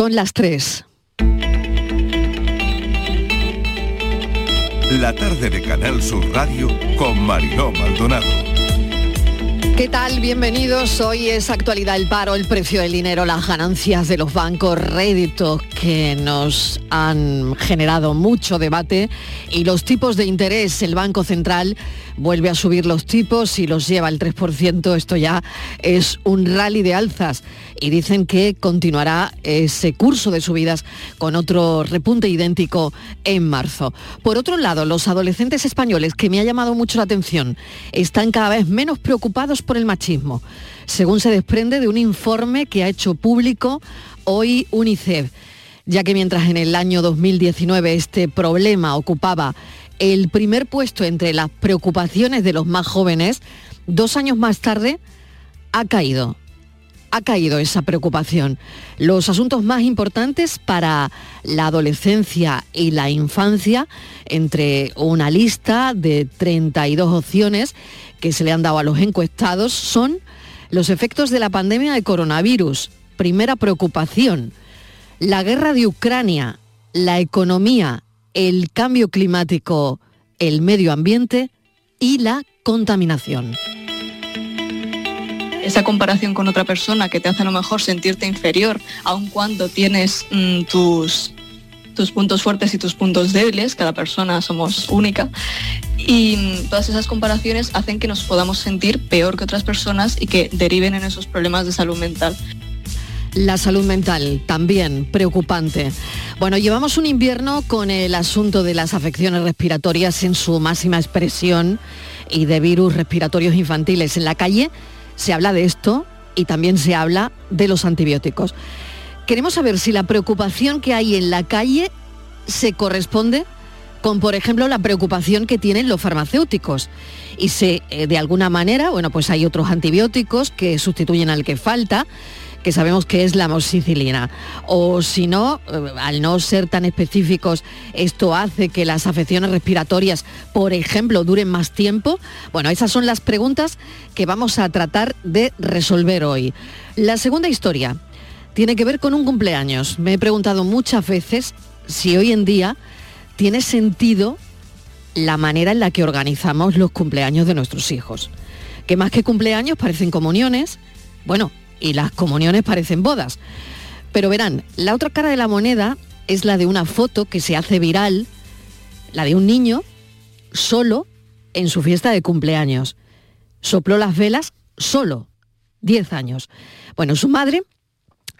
Son las 3. La tarde de Canal Sur Radio con Mariló Maldonado. ¿Qué tal? Bienvenidos. Hoy es actualidad el paro, el precio del dinero, las ganancias de los bancos, réditos que nos han generado mucho debate y los tipos de interés. El Banco Central vuelve a subir los tipos y los lleva al 3%. Esto ya es un rally de alzas y dicen que continuará ese curso de subidas con otro repunte idéntico en marzo. Por otro lado, los adolescentes españoles, que me ha llamado mucho la atención, están cada vez menos preocupados por el machismo, según se desprende de un informe que ha hecho público hoy UNICEF ya que mientras en el año 2019 este problema ocupaba el primer puesto entre las preocupaciones de los más jóvenes, dos años más tarde ha caído. Ha caído esa preocupación. Los asuntos más importantes para la adolescencia y la infancia, entre una lista de 32 opciones que se le han dado a los encuestados, son los efectos de la pandemia de coronavirus, primera preocupación la guerra de Ucrania, la economía, el cambio climático, el medio ambiente y la contaminación. Esa comparación con otra persona que te hace a lo mejor sentirte inferior, aun cuando tienes mm, tus, tus puntos fuertes y tus puntos débiles, cada persona somos única, y mm, todas esas comparaciones hacen que nos podamos sentir peor que otras personas y que deriven en esos problemas de salud mental. La salud mental, también preocupante. Bueno, llevamos un invierno con el asunto de las afecciones respiratorias en su máxima expresión y de virus respiratorios infantiles. En la calle se habla de esto y también se habla de los antibióticos. Queremos saber si la preocupación que hay en la calle se corresponde con, por ejemplo, la preocupación que tienen los farmacéuticos. Y si eh, de alguna manera, bueno, pues hay otros antibióticos que sustituyen al que falta que sabemos que es la moxicilina. O si no, eh, al no ser tan específicos, esto hace que las afecciones respiratorias, por ejemplo, duren más tiempo. Bueno, esas son las preguntas que vamos a tratar de resolver hoy. La segunda historia tiene que ver con un cumpleaños. Me he preguntado muchas veces si hoy en día tiene sentido la manera en la que organizamos los cumpleaños de nuestros hijos. Que más que cumpleaños parecen comuniones. Bueno, y las comuniones parecen bodas. Pero verán, la otra cara de la moneda es la de una foto que se hace viral, la de un niño solo en su fiesta de cumpleaños. Sopló las velas solo, 10 años. Bueno, su madre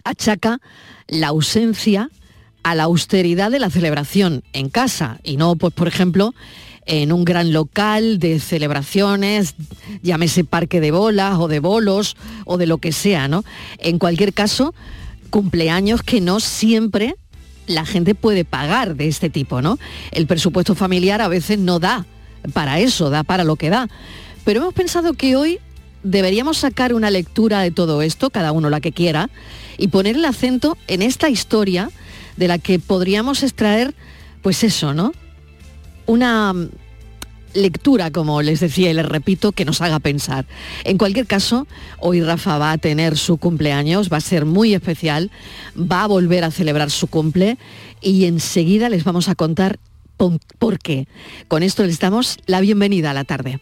achaca la ausencia a la austeridad de la celebración en casa y no, pues, por ejemplo, en un gran local de celebraciones, llámese parque de bolas o de bolos o de lo que sea, ¿no? En cualquier caso, cumpleaños que no siempre la gente puede pagar de este tipo, ¿no? El presupuesto familiar a veces no da para eso, da para lo que da. Pero hemos pensado que hoy deberíamos sacar una lectura de todo esto, cada uno la que quiera, y poner el acento en esta historia de la que podríamos extraer, pues eso, ¿no? Una lectura, como les decía y les repito, que nos haga pensar. En cualquier caso, hoy Rafa va a tener su cumpleaños, va a ser muy especial, va a volver a celebrar su cumple y enseguida les vamos a contar por qué. Con esto les damos la bienvenida a la tarde.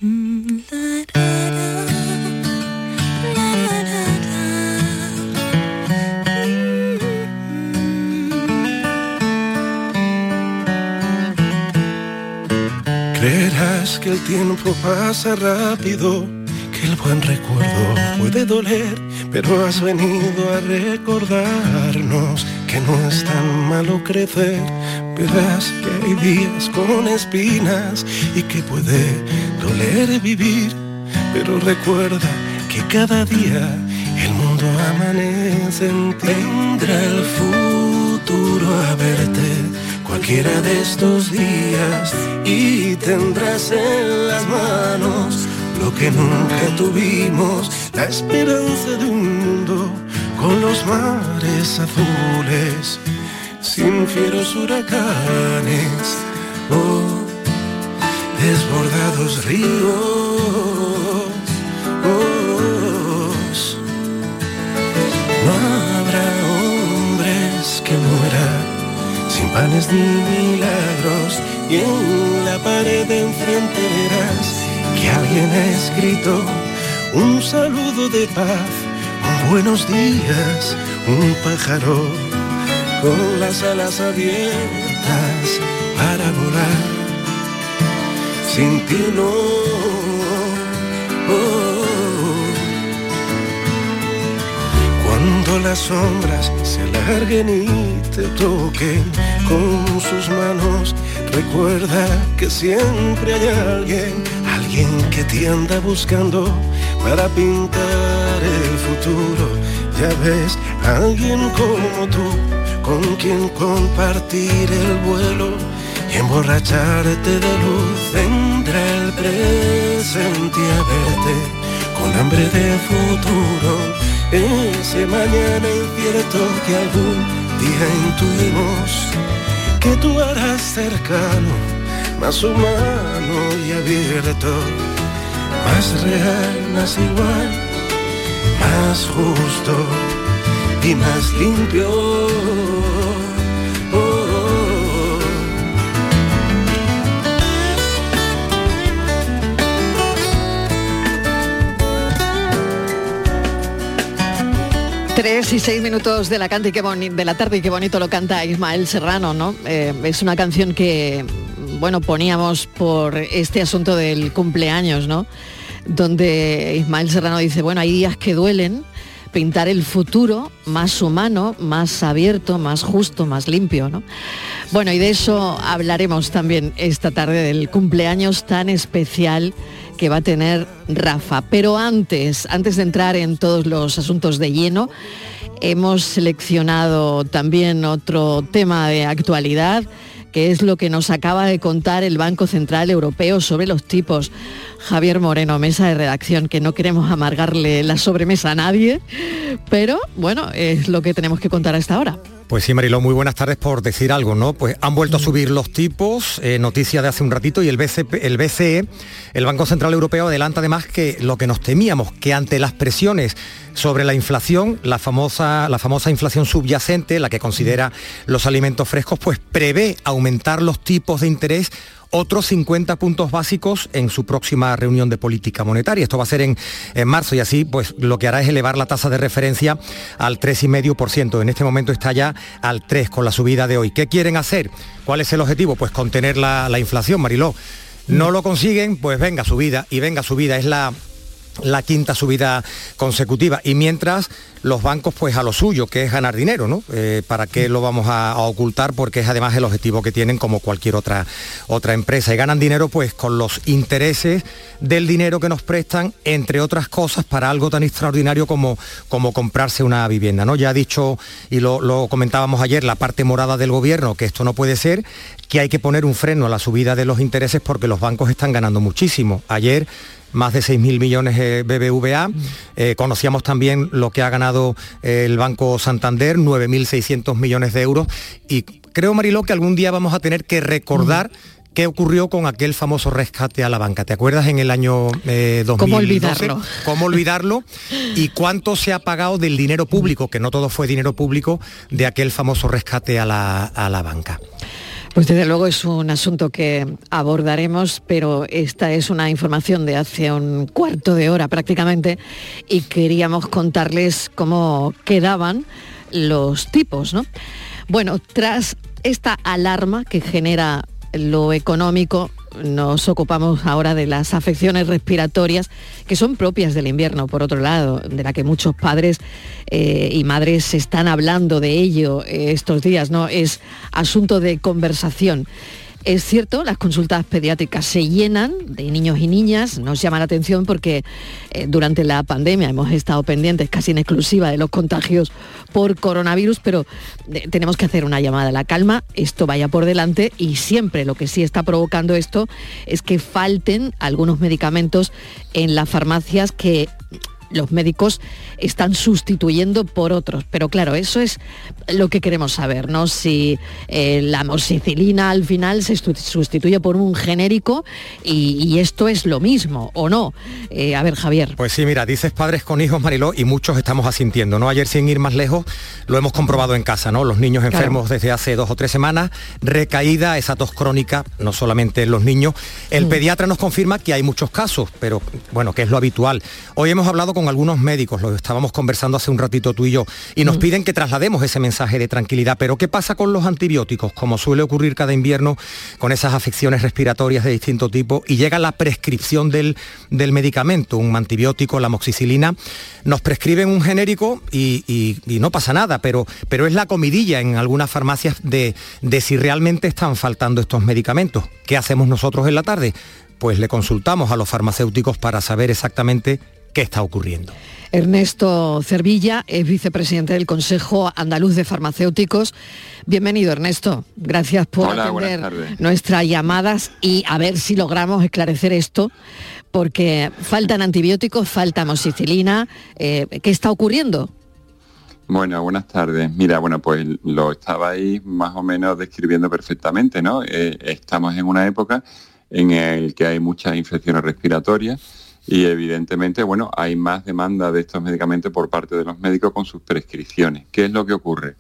Creerás que el tiempo pasa rápido, que el buen recuerdo puede doler, pero has venido a recordarnos que no es tan malo crecer. Verás que hay días con espinas y que puede doler vivir, pero recuerda que cada día el mundo amanece en Tendrá el futuro a verte cualquiera de estos días y tendrás en las manos lo que nunca tuvimos, la esperanza de un mundo con los mares azules, sin fieros huracanes o desbordados ríos. No habrá hombres panes ni milagros, y en la pared de enfrente verás que alguien ha escrito un saludo de paz, un buenos días, un pájaro con las alas abiertas para volar. Sin ti no. Cuando las sombras se alarguen y te toquen con sus manos, recuerda que siempre hay alguien, alguien que te anda buscando para pintar el futuro. Ya ves, alguien como tú, con quien compartir el vuelo y emborracharte de luz. Vendrá el presente a verte con hambre de futuro. Ese mañana incierto que algún día intuimos que tú harás cercano, más humano y abierto más real, más igual, más justo y más limpio. Tres y seis minutos de la, canta y qué de la tarde y qué bonito lo canta Ismael Serrano, ¿no? Eh, es una canción que, bueno, poníamos por este asunto del cumpleaños, ¿no? donde Ismael Serrano dice, bueno, hay días que duelen, pintar el futuro más humano, más abierto, más justo, más limpio. ¿no? Bueno, y de eso hablaremos también esta tarde del cumpleaños tan especial que va a tener Rafa. Pero antes, antes de entrar en todos los asuntos de lleno, hemos seleccionado también otro tema de actualidad que es lo que nos acaba de contar el Banco Central Europeo sobre los tipos. Javier Moreno, mesa de redacción, que no queremos amargarle la sobremesa a nadie, pero bueno, es lo que tenemos que contar a esta hora. Pues sí, Marilo, muy buenas tardes por decir algo, ¿no? Pues han vuelto a subir los tipos, eh, noticia de hace un ratito, y el, el BCE, el Banco Central Europeo, adelanta además que lo que nos temíamos, que ante las presiones sobre la inflación, la famosa, la famosa inflación subyacente, la que considera los alimentos frescos, pues prevé aumentar los tipos de interés otros 50 puntos básicos en su próxima reunión de política monetaria. Esto va a ser en, marzo y así pues lo que hará es elevar la tasa de referencia al 3,5%. En este momento está ya al 3 con la subida de hoy. ¿Qué quieren hacer? ¿Cuál es el objetivo? Pues contener la, la inflación, Mariló. No lo consiguen, pues venga subida y venga subida. Es la la quinta subida consecutiva. Y mientras los bancos pues a lo suyo, que es ganar dinero, ¿no? Eh, ¿Para qué lo vamos a, ocultar? Porque es además el objetivo que tienen como cualquier otra, otra empresa. Y ganan dinero pues con los intereses del dinero que nos prestan, entre otras cosas, para algo tan extraordinario como, como comprarse una vivienda. ¿no? Ya ha dicho, y lo, lo comentábamos ayer, la parte morada del gobierno, que esto no puede ser, que hay que poner un freno a la subida de los intereses porque los bancos están ganando muchísimo. Ayer más de 6.000 millones de BBVA. Eh, conocíamos también lo que ha ganado eh, el Banco Santander, 9.600 millones de euros. Y creo, Mariló, que algún día vamos a tener que recordar... ¿Qué ocurrió con aquel famoso rescate a la banca? ¿Te acuerdas en el año 2012? ¿Cómo olvidarlo? ¿Cómo olvidarlo? ¿Y cuánto se ha pagado del dinero público, que no todo fue dinero público, de aquel famoso rescate a la, a la banca? Pues desde luego es un asunto que abordaremos, pero esta es una información de hace un cuarto de hora prácticamente y queríamos contarles cómo quedaban los tipos, ¿no? Bueno, tras esta alarma que genera lo económico, nos ocupamos ahora de las afecciones respiratorias que son propias del invierno, por otro lado, de la que muchos padres eh, y madres están hablando de ello eh, estos días, ¿no? Es asunto de conversación. Es cierto, las consultas pediátricas se llenan de niños y niñas, nos llama la atención porque eh, durante la pandemia hemos estado pendientes casi en exclusiva de los contagios por coronavirus, pero eh, tenemos que hacer una llamada a la calma, esto vaya por delante y siempre lo que sí está provocando esto es que falten algunos medicamentos en las farmacias que los médicos están sustituyendo por otros. Pero claro, eso es lo que queremos saber, ¿no? Si eh, la amoxicilina al final se sustituye por un genérico y, esto es lo mismo, ¿o no? Eh, a ver, Javier. Pues sí, mira, dices padres con hijos, Mariló, y muchos estamos asintiendo, ¿no? Ayer sin ir más lejos, lo hemos comprobado en casa, ¿no? Los niños enfermos desde hace dos o tres semanas, recaída esa tos crónica, no solamente en los niños. El mm. pediatra nos confirma que hay muchos casos, pero bueno, que es lo habitual. Hoy hemos hablado con algunos médicos, lo estábamos conversando hace un ratito tú y yo, y nos mm. piden que traslademos ese mensaje de tranquilidad. Pero ¿qué pasa con los antibióticos? Como suele ocurrir cada invierno con esas afecciones respiratorias de distinto tipo, y llega la prescripción del, del medicamento, un antibiótico, la amoxicilina, nos prescriben un genérico y, no pasa nada, pero, pero es la comidilla en algunas farmacias de, de si realmente están faltando estos medicamentos. ¿Qué hacemos nosotros en la tarde? Pues le consultamos a los farmacéuticos para saber exactamente qué está ocurriendo. Ernesto Cervilla es vicepresidente del Consejo Andaluz de Farmacéuticos. Bienvenido, Ernesto. Gracias por atender nuestras llamadas y a ver si logramos esclarecer esto, porque faltan antibióticos, falta amoxicilina. Eh, ¿Qué está ocurriendo? Bueno, buenas tardes. Mira, bueno, pues lo estabais más o menos describiendo perfectamente, ¿no? Eh, estamos en una época en la que hay muchas infecciones respiratorias y evidentemente, bueno, hay más demanda de estos medicamentos por parte de los médicos con sus prescripciones. ¿Qué es lo que ocurre?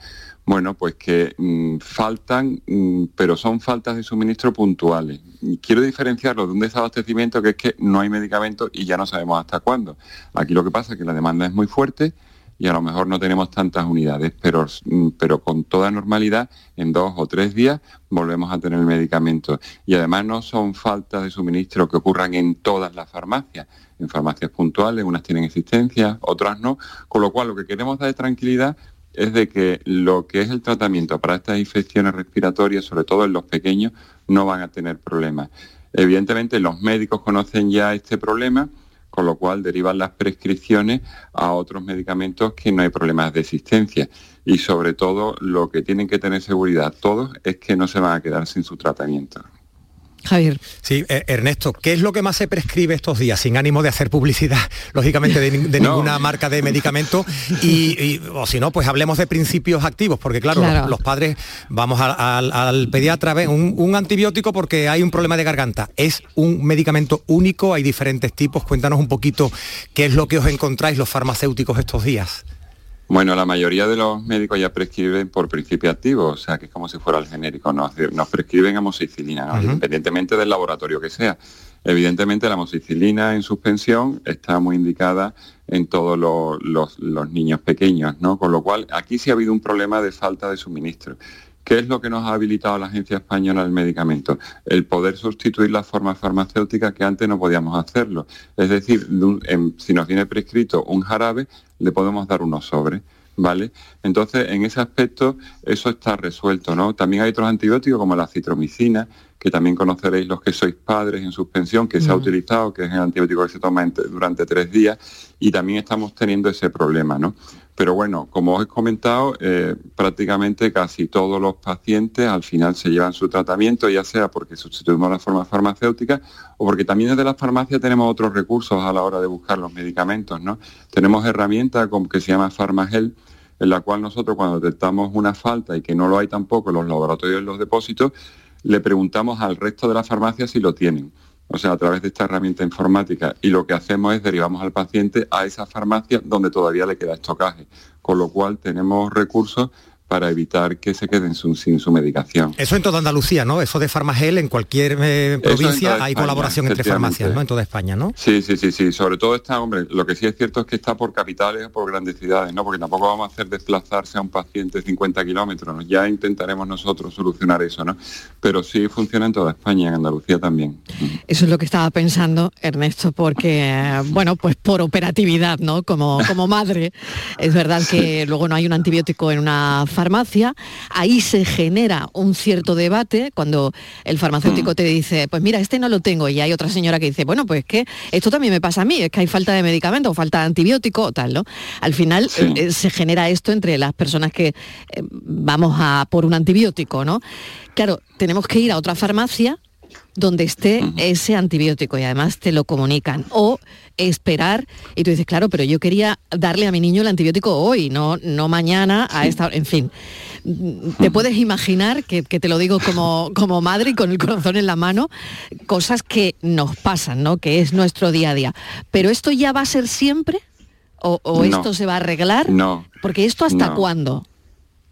Bueno, pues que mm, faltan, mm, pero son faltas de suministro puntuales. quiero diferenciarlo de un desabastecimiento que es que no hay medicamentos y ya no sabemos hasta cuándo. Aquí lo que pasa es que la demanda es muy fuerte y a lo mejor no tenemos tantas unidades, pero, mm, pero con toda normalidad en dos o tres días volvemos a tener el medicamento. Y además no son faltas de suministro que ocurran en todas las farmacias, en farmacias puntuales, unas tienen existencia, otras no, con lo cual lo que queremos dar de tranquilidad es de que lo que es el tratamiento para estas infecciones respiratorias, sobre todo en los pequeños, no van a tener problemas. Evidentemente los médicos conocen ya este problema, con lo cual derivan las prescripciones a otros medicamentos que no hay problemas de existencia. Y sobre todo lo que tienen que tener seguridad todos es que no se van a quedar sin su tratamiento. Javier. Sí, eh, Ernesto, ¿qué es lo que más se prescribe estos días? Sin ánimo de hacer publicidad, lógicamente, de, ninguna marca de medicamento. Y, o si no, pues hablemos de principios activos, porque claro, Los, padres vamos al pediatra, ven un, un, antibiótico porque hay un problema de garganta. ¿Es un medicamento único? ¿Hay diferentes tipos? Cuéntanos un poquito qué es lo que os encontráis los farmacéuticos estos días. Bueno, la mayoría de los médicos ya prescriben por principio activo, o sea que es como si fuera el genérico, nos, nos prescriben amoxicilina, independientemente del laboratorio que sea. Evidentemente la amoxicilina en suspensión está muy indicada en todos los, los, niños pequeños, ¿no? Con lo cual aquí sí ha habido un problema de falta de suministro. ¿Qué es lo que nos ha habilitado la Agencia Española del Medicamento? El poder sustituir la forma farmacéutica que antes no podíamos hacerlo. Es decir, si nos viene prescrito un jarabe, le podemos dar unos sobres. ¿Vale? Entonces, en ese aspecto, eso está resuelto, ¿no? También hay otros antibióticos como la citromicina, que también conoceréis los que sois padres en suspensión, que se ha utilizado, que es el antibiótico que se toma durante tres días, y también estamos teniendo ese problema, ¿no? Pero bueno, como os he comentado, eh, prácticamente casi todos los pacientes al final se llevan su tratamiento, ya sea porque sustituimos la forma farmacéutica o porque también desde la farmacia tenemos otros recursos a la hora de buscar los medicamentos. ¿no? Tenemos herramientas como que se llama Farmagel, en la cual nosotros cuando detectamos una falta y que no lo hay tampoco en los laboratorios y en los depósitos, le preguntamos al resto de las farmacias si lo tienen o sea, a través de esta herramienta informática. Y lo que hacemos es derivamos al paciente a esa farmacia donde todavía le queda estocaje, con lo cual tenemos recursos para evitar que se queden sin su medicación. Eso en toda Andalucía, ¿no? Eso de Farmagel, en cualquier eh, provincia hay colaboración entre farmacias, ¿no? En toda España, ¿no? Sí, sí, sí, sí. Sobre todo está, hombre, lo que sí es cierto es que está por capitales o por grandes ciudades, ¿no? Porque tampoco vamos a hacer desplazarse a un paciente 50 kilómetros, Ya intentaremos nosotros solucionar eso, ¿no? Pero sí funciona en toda España, en Andalucía también. Eso es lo que estaba pensando, Ernesto, porque, bueno, pues por operatividad, ¿no? Como, como madre, es verdad que luego no hay un antibiótico en una farmacia, ahí se genera un cierto debate cuando el farmacéutico mm. te dice, pues mira, este no lo tengo, y hay otra señora que dice, bueno, pues que esto también me pasa a mí, es que hay falta de medicamento o falta de antibiótico o tal, ¿no? Al final eh, se genera esto entre las personas que eh, vamos a por un antibiótico, ¿no? Claro, tenemos que ir a otra farmacia donde esté ese antibiótico y además te lo comunican. O esperar y tú dices, claro, pero yo quería darle a mi niño el antibiótico hoy, no, no mañana a esta, en fin. Te puedes imaginar, que, te lo digo como, como madre y con el corazón en la mano, cosas que nos pasan, ¿no? Que es nuestro día a día. Pero esto ya va a ser siempre o, esto se va a arreglar. No. Porque esto hasta cuándo.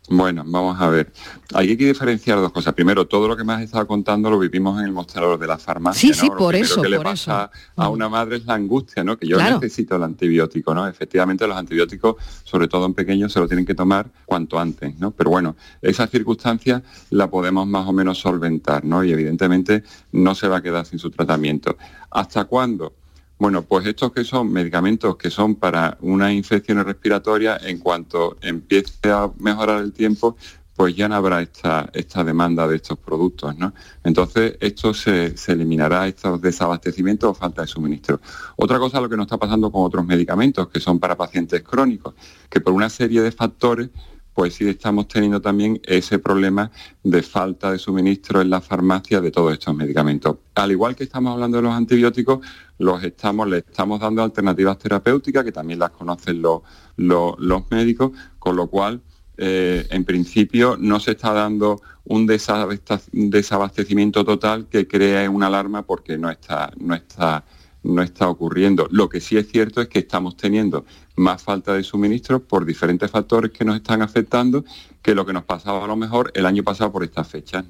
Bueno, vamos a ver. Hay que diferenciar dos cosas. Primero, todo lo que me has estado contando lo vivimos en el mostrador de la farmacia. Sí, sí, por eso. Lo que le pasa a una madre es la angustia, ¿no? Que yo necesito el antibiótico, ¿no? Efectivamente, los antibióticos, sobre todo en pequeños, se lo tienen que tomar cuanto antes, ¿no? Pero bueno, esa circunstancia la podemos más o menos solventar, ¿no? Y evidentemente no se va a quedar sin su tratamiento. ¿Hasta cuándo? Bueno, pues estos que son medicamentos que son para una infección respiratoria, en cuanto empiece a mejorar el tiempo, pues ya no habrá esta, esta demanda de estos productos, ¿no? Entonces, esto se, eliminará, estos desabastecimientos o falta de suministro. Otra cosa lo que nos está pasando con otros medicamentos que son para pacientes crónicos, que por una serie de factores pues sí estamos teniendo también ese problema de falta de suministro en la farmacia de todos estos medicamentos. Al igual que estamos hablando de los antibióticos, los estamos, le estamos dando alternativas terapéuticas, que también las conocen los, los, médicos, con lo cual, eh, en principio, no se está dando un desabastecimiento total que crea una alarma porque no está, no está no está ocurriendo. Lo que sí es cierto es que estamos teniendo más falta de suministro por diferentes factores que nos están afectando que lo que nos pasaba a lo mejor el año pasado por estas fechas.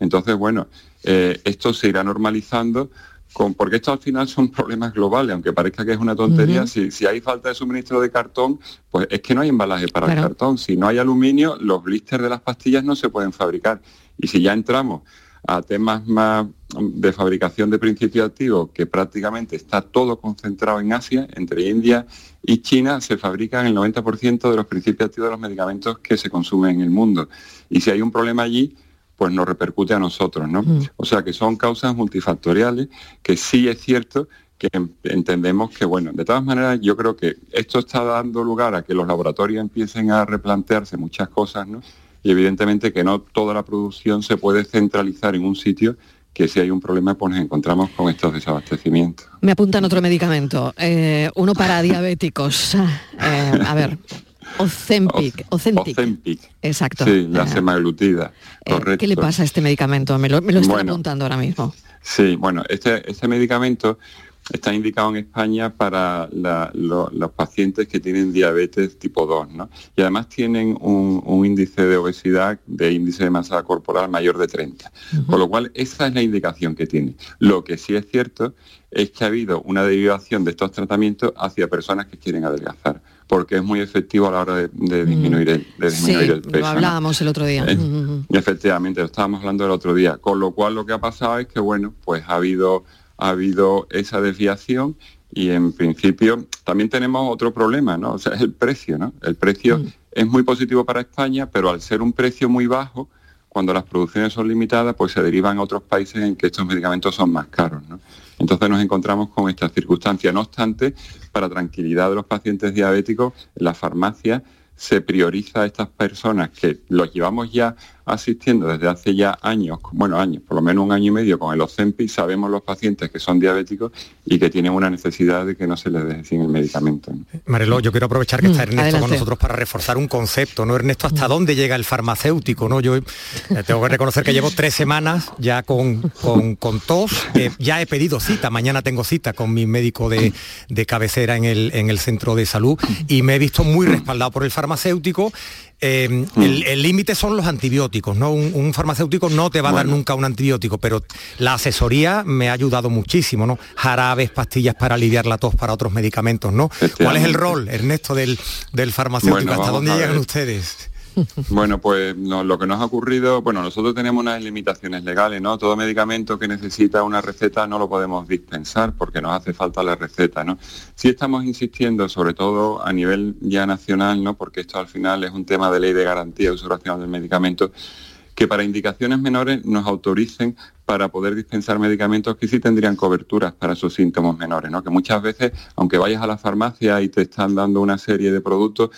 Entonces, bueno, eh, esto se irá normalizando con, porque esto al final son problemas globales, aunque parezca que es una tontería, si, hay falta de suministro de cartón, pues es que no hay embalaje para el cartón. Si no hay aluminio, los blisters de las pastillas no se pueden fabricar. Y si ya entramos a temas más de fabricación de principios activos, que prácticamente está todo concentrado en Asia, entre India y China, se fabrican el 90% de los principios activos de los medicamentos que se consumen en el mundo. Y si hay un problema allí, pues nos repercute a nosotros, ¿no? Mm. O sea que son causas multifactoriales, que sí es cierto que entendemos que, bueno, de todas maneras yo creo que esto está dando lugar a que los laboratorios empiecen a replantearse muchas cosas, ¿no? Y evidentemente que no toda la producción se puede centralizar en un sitio que si hay un problema pues nos encontramos con estos desabastecimientos. Me apuntan otro medicamento, eh, uno para diabéticos. Eh, a ver, Ozempic, Ozempic. Exacto. Sí, la eh, semaglutida, correcto. ¿Qué le pasa a este medicamento? Me lo, me estoy apuntando ahora mismo. Sí, bueno, este, este medicamento está indicado en España para los pacientes que tienen diabetes tipo 2, ¿no? Y además tienen un, índice de obesidad, de índice de masa corporal mayor de 30. Con lo cual, esa es la indicación que tiene. Lo que sí es cierto es que ha habido una derivación de estos tratamientos hacia personas que quieren adelgazar, porque es muy efectivo a la hora de, disminuir, el, de Lo hablábamos el otro día. Efectivamente, lo estábamos hablando el otro día. Con lo cual lo que ha pasado es que, bueno, pues ha habido ha habido esa desviación y en principio también tenemos otro problema, ¿no? O sea, es el precio, ¿no? El precio mm. es muy positivo para España, pero al ser un precio muy bajo, cuando las producciones son limitadas, pues se derivan a otros países en que estos medicamentos son más caros, ¿no? Entonces nos encontramos con esta circunstancia. No obstante, para tranquilidad de los pacientes diabéticos, la farmacia se prioriza a estas personas que los llevamos ya asistiendo desde hace ya años, bueno, años, por lo menos un año y medio con el Ozempic, sabemos los pacientes que son diabéticos y que tienen una necesidad de que no se les deje sin el medicamento. Marelo, yo quiero aprovechar que está mm, Ernesto con nosotros para reforzar un concepto, ¿no? Ernesto, ¿hasta dónde llega el farmacéutico? ¿no? Yo eh, tengo que reconocer que llevo tres semanas ya con, con, tos, que ya he pedido cita, mañana tengo cita con mi médico de, cabecera en el, en el centro de salud y me he visto muy respaldado por el farmacéutico Em, mm. el límite son los antibióticos, ¿no? Un, farmacéutico no te va a dar nunca un antibiótico, pero la asesoría me ha ayudado muchísimo, ¿no? Jarabes, pastillas para aliviar la tos para otros medicamentos, ¿no? ¿Cuál es el rol, Ernesto, del, del farmacéutico? ¿Hasta dónde llegan ustedes? Bueno, pues lo que nos ha ocurrido, bueno, nosotros tenemos unas limitaciones legales, ¿no? Todo medicamento que necesita una receta no lo podemos dispensar porque nos hace falta la receta, ¿no? Sí estamos insistiendo, sobre todo a nivel ya nacional, ¿no? Porque esto al final es un tema de ley de garantía de uso racional del medicamento, que para indicaciones menores nos autoricen para poder dispensar medicamentos que sí tendrían coberturas para sus síntomas menores, ¿no? Que muchas veces, aunque vayas a la farmacia y te están dando una serie de productos,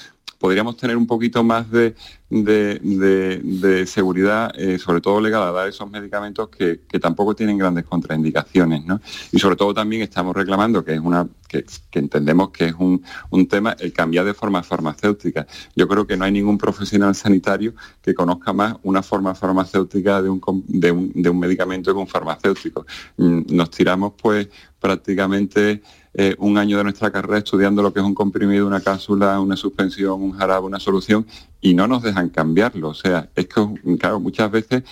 podríamos tener un poquito más de, de, seguridad, eh, sobre todo legal, a dar esos medicamentos que, tampoco tienen grandes contraindicaciones. ¿no? Y sobre todo también estamos reclamando que es una que, entendemos que es un, tema el cambiar de forma farmacéutica. Yo creo que no hay ningún profesional sanitario que conozca más una forma farmacéutica de un, de un, de un medicamento que un farmacéutico. Mm, nos tiramos pues prácticamente eh, un año de nuestra carrera estudiando lo que es un comprimido, una cápsula, una suspensión, un jarabe, una solución, y no nos dejan cambiarlo. O sea, es que, claro, muchas veces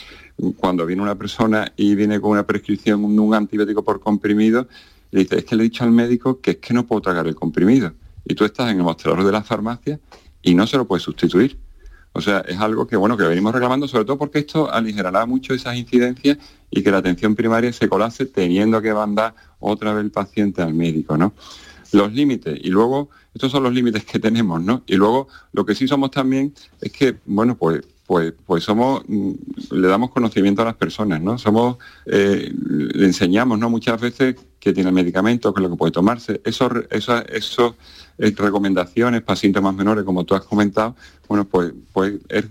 cuando viene una persona y viene con una prescripción un antibiótico por comprimido, le dice, es que le he dicho al médico que es que no puedo tragar el comprimido. Y tú estás en el mostrador de la farmacia y no se lo puedes sustituir. O sea, es algo que bueno que venimos reclamando, sobre todo porque esto aligerará mucho esas incidencias y que la atención primaria se colase teniendo que mandar otra vez el paciente al médico, ¿no? Los límites, y luego, estos son los límites que tenemos, ¿no? Y luego lo que sí somos también es que, bueno, pues pues, pues somos, mm, le damos conocimiento a las personas, ¿no? Somos, eh, le enseñamos, ¿no? Muchas veces que tiene el medicamento, que es lo que puede tomarse. Esos, esos, esos eh, recomendaciones para síntomas menores, como tú has comentado, bueno, pues, pues es,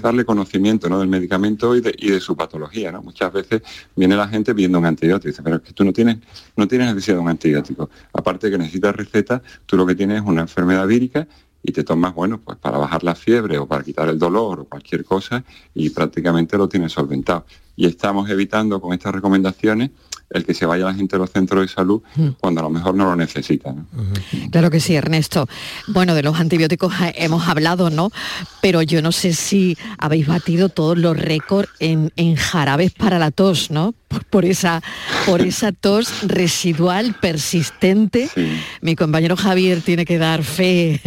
darle conocimiento ¿no? del medicamento y de, su patología. ¿no? Muchas veces viene la gente pidiendo un antibiótico y dice, pero es que tú no tienes, no tienes necesidad de un antibiótico. Aparte de que necesitas receta, tú lo que tienes es una enfermedad vírica y te tomas, bueno, pues para bajar la fiebre o para quitar el dolor o cualquier cosa y prácticamente lo tienes solventado. Y estamos evitando con estas recomendaciones el que se vaya la gente a los centros de salud mm. cuando a lo mejor no lo necesita. Claro que sí, Ernesto. Bueno, de los antibióticos hemos hablado, ¿no? Pero yo no sé si habéis batido todos los récords en, jarabes para la tos, ¿no? Por, esa, por esa tos residual persistente. Mi compañero Javier tiene que dar fe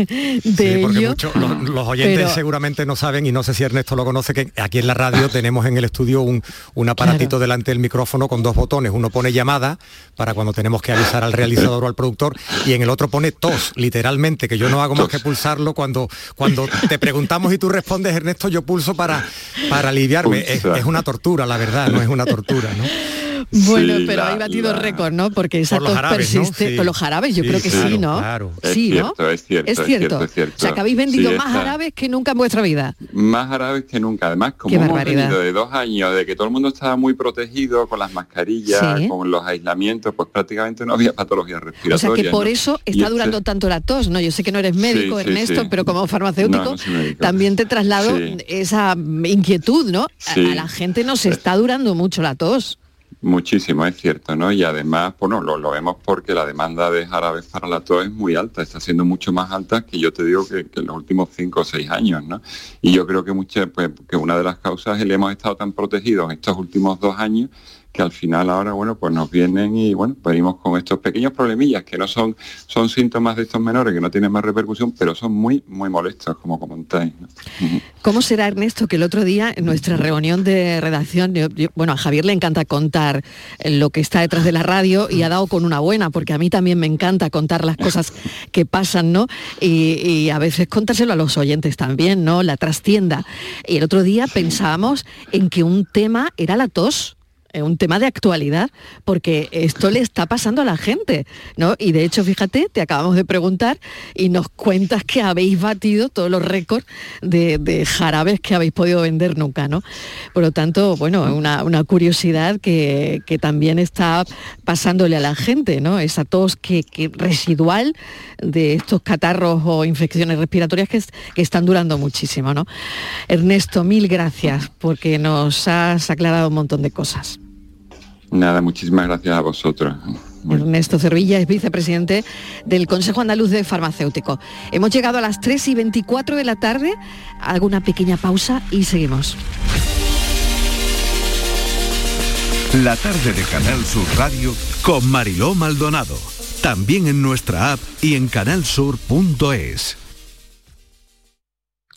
de ello. los, oyentes seguramente no saben, y no sé si Ernesto lo conoce, que aquí en la radio tenemos en el estudio un, aparatito delante del micrófono con dos botones, uno pone llamada para cuando tenemos que avisar al realizador o al productor y en el otro pone tos, literalmente, que yo no hago más que pulsarlo cuando, cuando te preguntamos y tú respondes, Ernesto, yo pulso para, para aliviarme. Es, es, una tortura, la verdad, no es una tortura, ¿no? Bueno, pero hay batido récord, ¿no? Porque esa tos persiste. Con los jarabes, yo creo que sí, ¿no? Claro. Sí, ¿no? Es cierto, es cierto. Es cierto, O sea, que habéis vendido más jarabes que nunca en vuestra vida. Más jarabes que nunca. Además, como hemos venido de dos años, de que todo el mundo estaba muy protegido con las mascarillas, con los aislamientos, pues prácticamente no había patologías respiratorias. O sea, que por eso está este durando tanto la tos, ¿no? Yo sé que no eres médico, Ernesto, pero como farmacéutico también te traslado esa inquietud, ¿no? A la gente nos está durando mucho la tos. Muchísimo, es cierto, ¿no? Y además, bueno, lo, vemos porque la demanda de jarabes para la tos es muy alta, está siendo mucho más alta que yo te digo que, en los últimos cinco o seis años, ¿no? Y yo creo que, muchas, pues, que una de las causas es el hemos estado tan protegidos estos últimos dos años que al final ahora, bueno, pues nos vienen y, bueno, venimos con estos pequeños problemillas que no son, son síntomas de estos menores, que no tienen más repercusión, pero son muy, muy molestos, como comentáis. ¿Cómo será, Ernesto, que el otro día en nuestra reunión de redacción, bueno, a Javier le encanta contar lo que está detrás de la radio y ha dado con una buena, porque a mí también me encanta contar las cosas que pasan, ¿no? Y, y a veces contárselo a los oyentes también, ¿no? La trastienda. Y el otro día pensábamos en que un tema era la tos un tema de actualidad, porque esto le está pasando a la gente, ¿no? Y de hecho, fíjate, te acabamos de preguntar y nos cuentas que habéis batido todos los récords de, jarabes que habéis podido vender nunca, ¿no? Por lo tanto, bueno, una, una curiosidad que, también está pasándole a la gente, ¿no? Esa tos que, residual de estos catarros o infecciones respiratorias que, que están durando muchísimo, ¿no? Ernesto, mil gracias porque nos has aclarado un montón de cosas. Nada, muchísimas gracias a vosotros. Ernesto Cervilla es vicepresidente del Consejo Andaluz de Farmacéutico. Hemos llegado a las 3 y 24 de la tarde. Hago una pequeña pausa y seguimos. La tarde de Canal Sur Radio con Mariló Maldonado. También en nuestra app y en canalsur.es.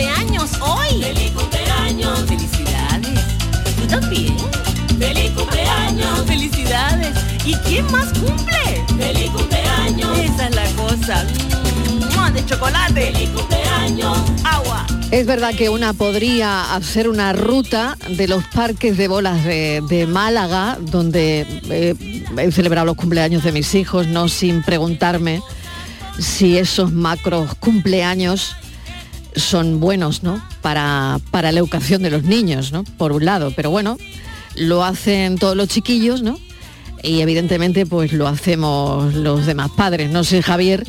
quién cumple años hoy? ¡Feliz cumpleaños! ¡Felicidades! ¿Tú también? ¡Feliz cumpleaños! ¡Felicidades! ¿Y quién más cumple? ¡Feliz cumpleaños! Esa es la cosa. ¡Mua! ¡De chocolate! ¡Feliz cumpleaños! ¡Agua! Es verdad que una podría hacer una ruta de los parques de bolas de, de Málaga, donde eh, he celebrado los cumpleaños de mis hijos, no sin preguntarme si esos macros cumpleaños son buenos, ¿no? Para, para la educación de los niños, ¿no? Por un lado, pero bueno, lo hacen todos los chiquillos, ¿no? Y evidentemente pues lo hacemos los demás padres. No sé, Javier,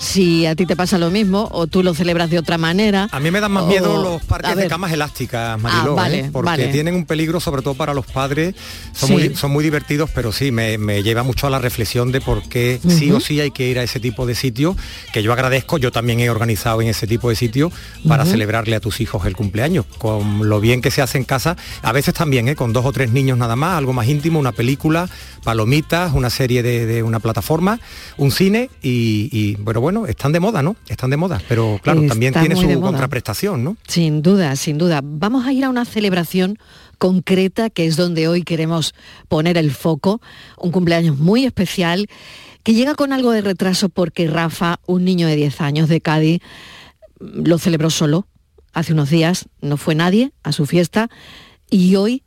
si a ti te pasa lo mismo o tú lo celebras de otra manera. A mí me dan más o- miedo los parques de camas elásticas, Mariló, Ah, vale, ¿eh? porque vale. tienen un peligro sobre todo para los padres. Son, Sí. muy, son muy divertidos, pero sí, me, me lleva mucho a la reflexión de por qué sí o sí hay que ir a ese tipo de sitios, que yo agradezco, yo también he organizado en ese tipo de sitios para celebrarle a tus hijos el cumpleaños, con lo bien que se hace en casa, a veces también, ¿eh? con dos o tres niños nada más, algo más íntimo, una película, palomitas, una serie de, de una plataforma, un cine y, y, bueno, bueno, están de moda, ¿no? Están de moda, pero claro, también tiene su contraprestación, ¿no? Sin duda, sin duda. Vamos a ir a una celebración concreta, que es donde hoy queremos poner el foco, un cumpleaños muy especial, que llega con algo de retraso porque Rafa, un niño de 10 años de Cádiz, lo celebró solo. Hace unos días no fue nadie a su fiesta y hoy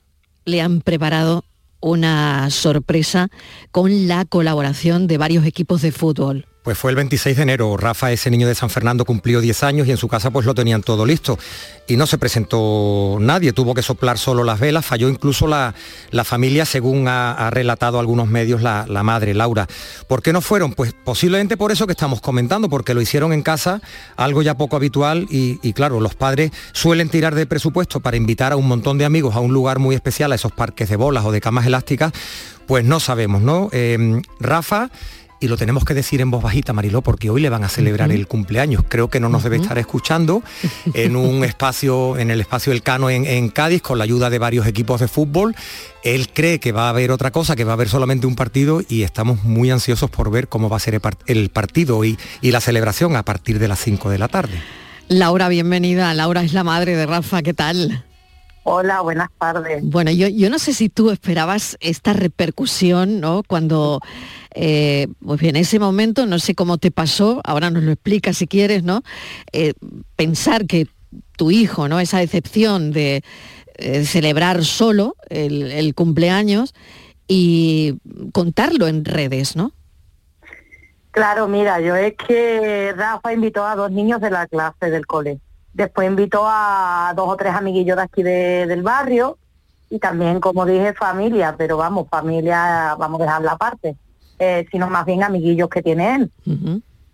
le han preparado una sorpresa con la colaboración de varios equipos de fútbol. Pues fue el 26 de enero. Rafa, ese niño de San Fernando, cumplió 10 años y en su casa pues lo tenían todo listo. Y no se presentó nadie, tuvo que soplar solo las velas, falló incluso la, la familia, según ha, relatado algunos medios la, la madre, Laura. ¿Por qué no fueron? Pues posiblemente por eso que estamos comentando, porque lo hicieron en casa, algo ya poco habitual y, y claro, los padres suelen tirar de presupuesto para invitar a un montón de amigos a un lugar muy especial, a esos parques de bolas o de camas elásticas, pues no sabemos, ¿no? Eh, Rafa y lo tenemos que decir en voz bajita, Mariló, porque hoy le van a celebrar el cumpleaños. Creo que no nos debe estar escuchando en un espacio, en el espacio del Cano en, en Cádiz, con la ayuda de varios equipos de fútbol. Él cree que va a haber otra cosa, que va a haber solamente un partido y estamos muy ansiosos por ver cómo va a ser el el partido y, y la celebración a partir de las 5 de la tarde. Laura, bienvenida. Laura es la madre de Rafa, ¿qué tal? Hola, buenas tardes. Bueno, yo, yo no sé si tú esperabas esta repercusión, ¿no? Cuando, eh, pues bien, ese momento, no sé cómo te pasó, ahora nos lo explicas si quieres, ¿no? Eh, pensar que tu hijo, ¿no? Esa decepción de eh, celebrar solo el, el cumpleaños y contarlo en redes, ¿no? Claro, mira, yo es que Rafa invitó a dos niños de la clase del cole. Después invitó a dos o tres amiguillos de aquí de- del barrio y también, como dije, familia, pero vamos, familia, vamos a dejarla aparte, eh, sino más bien amiguillos que tiene él.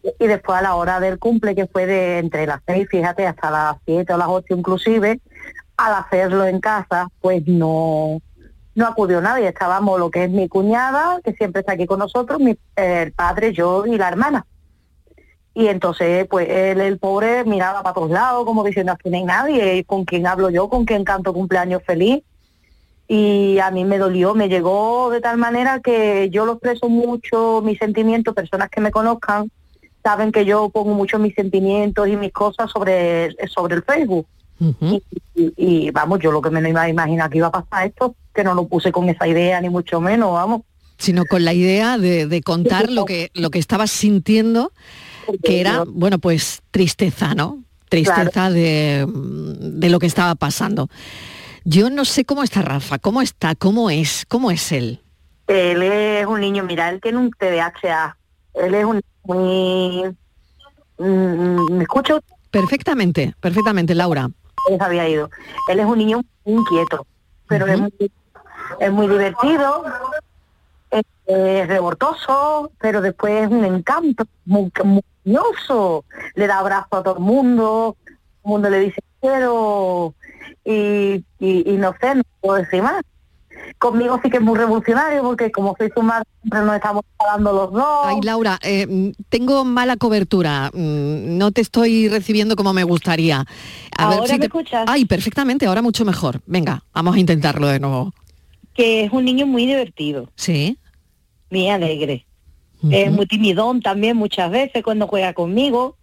Y- Y después a la hora del cumple, que fue de entre las seis, fíjate, hasta las siete o las ocho inclusive, al hacerlo en casa, pues no, no acudió nadie. Estábamos lo que es mi cuñada, que siempre está aquí con nosotros, mi, eh, el padre, yo y la hermana. Y entonces, pues él, el pobre, miraba para todos lados, como diciendo, aquí no hay nadie, ¿con quién hablo yo? ¿Con quién canto cumpleaños feliz? Y a mí me dolió, me llegó de tal manera que yo lo expreso mucho, mis sentimientos, personas que me conozcan, saben que yo pongo mucho mis sentimientos y mis cosas sobre, sobre el Facebook. y, y- y, vamos, yo lo que me iba a imaginar que iba a pasar esto, que no lo puse con esa idea, ni mucho menos, vamos. Sino con la idea de, de contar lo que, lo que estabas sintiendo, que era, bueno, pues tristeza, ¿no? Tristeza de, de lo que estaba pasando. Yo no sé cómo está Rafa, cómo está, cómo es, cómo es él. Él es un niño, mira, él tiene un TDAH. Él es un muy... mm, ¿Me escucho? Perfectamente, perfectamente, Laura. Él había ido. Él es un niño muy inquieto, pero es, muy, es muy divertido, es, revoltoso, pero después es un encanto, muy, muy cariñoso. Le da abrazo a todo el mundo, todo el mundo le dice quiero, y, y, y no sé, no puedo decir más. Conmigo sí que es muy revolucionario porque como soy su madre siempre nos estamos hablando los dos. Ay, Laura, eh, tengo mala cobertura. mm, No te estoy recibiendo como me gustaría. A ¿Ahora si me te- escuchas? Ay, perfectamente, ahora mucho mejor. Venga, vamos a intentarlo de nuevo. que es un niño muy divertido, Sí. Muy alegre. Es muy timidón también muchas veces cuando juega conmigo.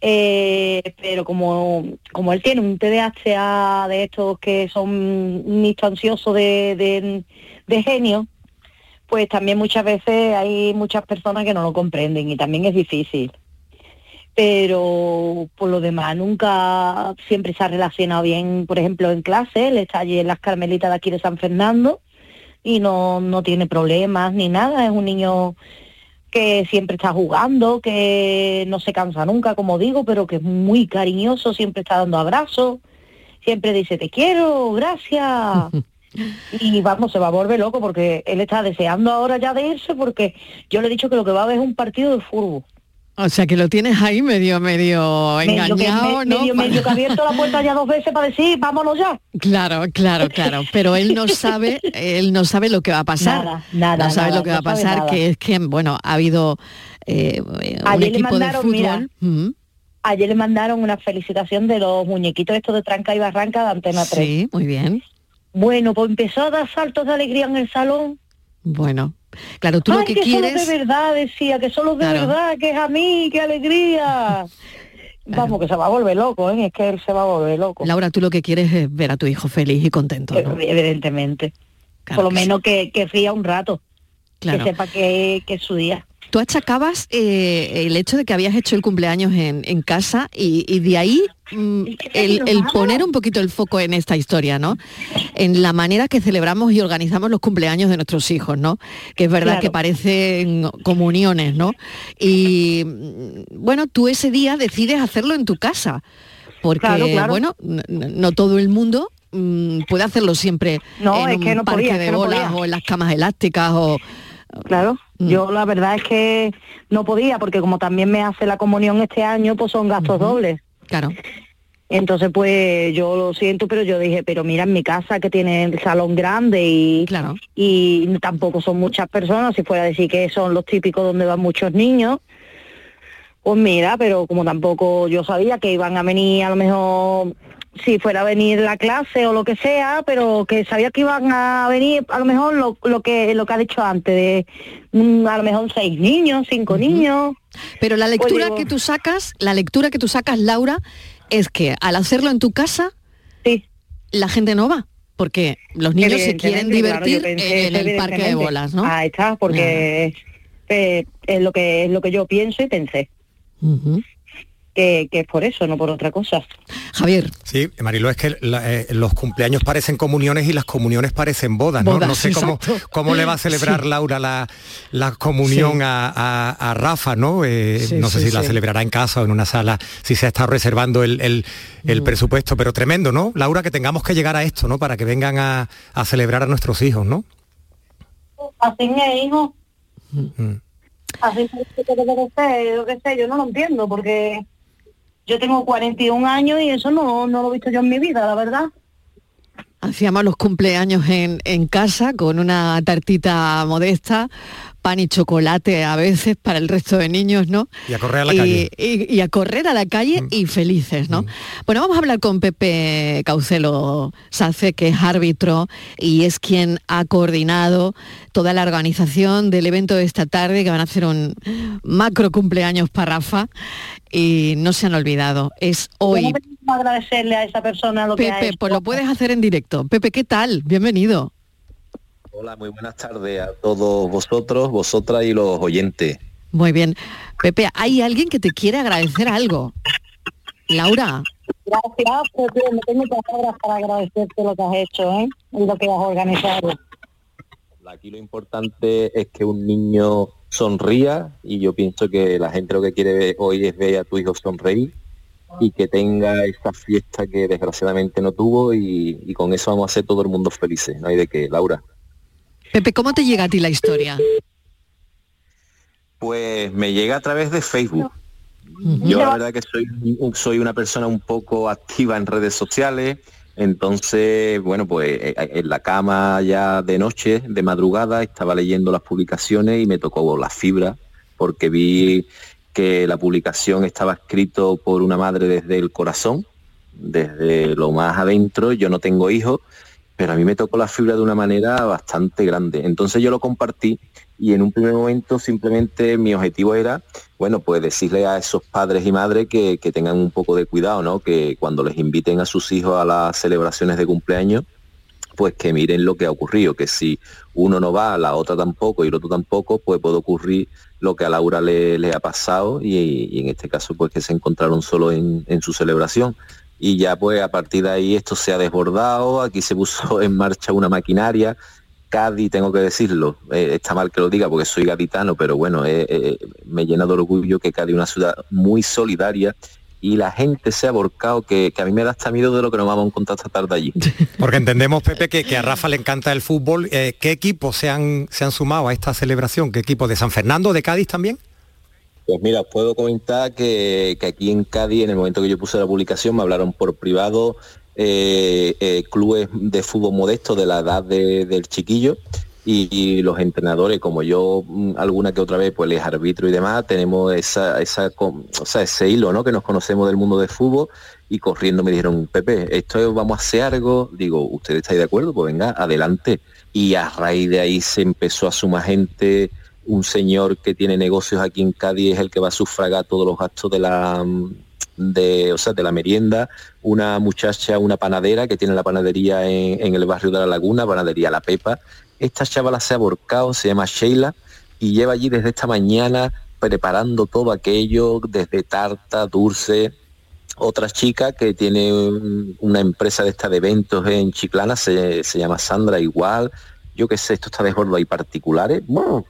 Eh, pero como, como él tiene un TDAH de estos que son un nicho ansioso de, de, de genio, pues también muchas veces hay muchas personas que no lo comprenden y también es difícil. Pero por lo demás nunca siempre se ha relacionado bien, por ejemplo, en clase, él está allí en las Carmelitas de aquí de San Fernando y no, no tiene problemas ni nada, es un niño que siempre está jugando, que no se cansa nunca, como digo, pero que es muy cariñoso, siempre está dando abrazos, siempre dice te quiero, gracias. Y vamos, se va a volver loco porque él está deseando ahora ya de irse porque yo le he dicho que lo que va a ver es un partido de fútbol. O sea que lo tienes ahí medio, medio engañado, ¿no? medio, medio que ha abierto la puerta ya dos veces para decir, vámonos ya. Claro, claro, claro. Pero él no sabe, él no sabe lo que va a pasar. Nada, nada, no sabe nada, lo que va a pasar, que es que, bueno, ha habido eh, un Ayer le equipo de mandaron, fútbol. mira, Mm, Ayer le mandaron una felicitación de los muñequitos estos de Tranca y Barranca de Antena 3. Sí, muy bien. Bueno, pues empezó a dar saltos de alegría en el salón. Bueno, claro, tú Ay, lo que, que quieres... son los de verdad, decía, que son los de Claro. verdad, que es a mí, qué alegría. Vamos, que se va a volver loco, ¿eh? es que él se va a volver loco. Laura, tú lo que quieres es ver a tu hijo feliz y contento, ¿no? Evidentemente. Por lo menos que, que ría un rato, Claro. que sepa que, que es su día. Tú achacabas eh, el hecho de que habías hecho el cumpleaños en, en casa y, y de ahí mm, el, el poner un poquito el foco en esta historia, ¿no? En la manera que celebramos y organizamos los cumpleaños de nuestros hijos, ¿no? Que es verdad Claro. que parecen comuniones, ¿no? Y bueno, tú ese día decides hacerlo en tu casa, porque Claro, claro. bueno, no todo el mundo mm, puede hacerlo siempre No, en es un que no parque podía, de no bolas o en las camas elásticas o Claro, Mm. yo la verdad es que no podía, porque como también me hace la comunión este año, pues son gastos dobles. Claro. Entonces, pues yo lo siento, pero yo dije, pero mira, en mi casa que tiene el salón grande y, y tampoco son muchas personas, si fuera a decir que son los típicos donde van muchos niños, pues mira, pero como tampoco yo sabía que iban a venir a lo mejor si fuera a venir la clase o lo que sea, pero que sabía que iban a venir a lo mejor lo, lo que lo que ha dicho antes de mm, a lo mejor seis niños, cinco niños. Pero la Pues lectura que tú sacas, la lectura que tú sacas, Laura, es que al hacerlo en tu casa, la gente no va. Porque los niños se quieren claro, divertir pensé en el parque de bolas, ¿no? Ahí está, porque eh, es lo que es lo que yo pienso y pensé. Que, que es por eso, no por otra cosa. Javier. Sí, Marilo, es que la- eh, los cumpleaños parecen comuniones y las comuniones parecen bodas, ¿no? Bodas, no sé cómo, cómo le va a celebrar Sí. Laura la, la comunión Sí. a, a- a Rafa, ¿no? Eh, Sí, no sé sí, si la celebrará en casa o en una sala, si se ha estado reservando el, el- el Mm. presupuesto, pero tremendo, ¿no? Laura, que tengamos que llegar a esto, ¿no? Para que vengan a, a celebrar a nuestros hijos, ¿no? Así es, hijo. Mm. Así que yo no lo entiendo, porque yo tengo 41 años y eso no, no lo he visto yo en mi vida, la verdad. Hacíamos los cumpleaños en, en casa con una tartita modesta, pan y chocolate a veces para el resto de niños, ¿no? Y a correr a la y, calle. Mm. y- y a correr a la calle y felices, ¿no? Bueno, vamos a hablar con Pepe Caucelo Sace, que es árbitro y es quien ha coordinado toda la organización del evento de esta tarde, que van a hacer un macro cumpleaños para Rafa y no se han olvidado. Es hoy agradecerle a esa persona lo que ha Pepe, hecho. pues lo puedes hacer en directo. Pepe, ¿qué tal? Bienvenido. Hola, muy buenas tardes a todos vosotros, vosotras y los oyentes. Muy bien. Pepe, hay alguien que te quiere agradecer algo. Laura, Gracias, Pepe, no tengo palabras para agradecerte lo que has hecho, ¿eh? Y lo que has organizado. Aquí lo importante es que un niño sonría y yo pienso que la gente lo que quiere ver hoy es ver a tu hijo sonreír y que tenga esa fiesta que desgraciadamente no tuvo y, y con eso vamos a hacer todo el mundo felices, no hay de qué, Laura. Pepe, ¿cómo te llega a ti la historia? Pues me llega a través de Facebook. Yo la verdad que soy, soy una persona un poco activa en redes sociales, entonces, bueno, pues eh, en la cama ya de noche, de madrugada, estaba leyendo las publicaciones y me tocó la fibra, porque vi que la publicación estaba escrito por una madre desde el corazón, desde lo más adentro, yo no tengo hijos, pero a mí me tocó la fibra de una manera bastante grande. Entonces yo lo compartí y en un primer momento simplemente mi objetivo era, bueno, pues decirle a esos padres y madres que, tengan un poco de cuidado, ¿no? Que cuando les inviten a sus hijos a las celebraciones de cumpleaños, pues que miren lo que ha ocurrido, que si uno no va, la otra tampoco y el otro tampoco, pues puede ocurrir lo que a Laura le, le ha pasado y, en este caso pues que se encontraron solo en, en su celebración. Y ya pues a partir de ahí esto se ha desbordado, aquí se puso en marcha una maquinaria, Cádiz, tengo que decirlo, eh, está mal que lo diga porque soy gaditano, pero bueno, eh, eh, me llena de orgullo que Cádiz es una ciudad muy solidaria y la gente se ha volcado, que, que a mí me da hasta miedo de lo que nos vamos a encontrar esta tarde allí. Porque entendemos, Pepe, que, que a Rafa le encanta el fútbol. Eh, ¿Qué equipos se han, se han sumado a esta celebración? ¿Qué equipos? ¿De San Fernando, de Cádiz también? Pues mira, os puedo comentar que, que aquí en Cádiz, en el momento que yo puse la publicación, me hablaron por privado eh, eh, clubes de fútbol modesto de la edad de- del chiquillo y, los entrenadores, como yo mm, alguna que otra vez pues les arbitro y demás, tenemos esa, esa, o sea, ese hilo ¿no? que nos conocemos del mundo del fútbol y corriendo me dijeron, Pepe, esto es- vamos a hacer algo, digo, ¿usted está de acuerdo? Pues venga, adelante. Y a raíz de ahí se empezó a sumar gente, un señor que tiene negocios aquí en Cádiz es el que va a sufragar todos los gastos de la mm, de, o sea, de la merienda, una muchacha, una panadera que tiene la panadería en, en el barrio de la Laguna, panadería La Pepa. Esta chavala se ha borcado, se llama Sheila, y lleva allí desde esta mañana preparando todo aquello, desde tarta, dulce. Otra chica que tiene un- una empresa de esta de eventos en Chiclana, se, se llama Sandra igual. Yo qué sé, esto está desbordado. Hay particulares. Bueno,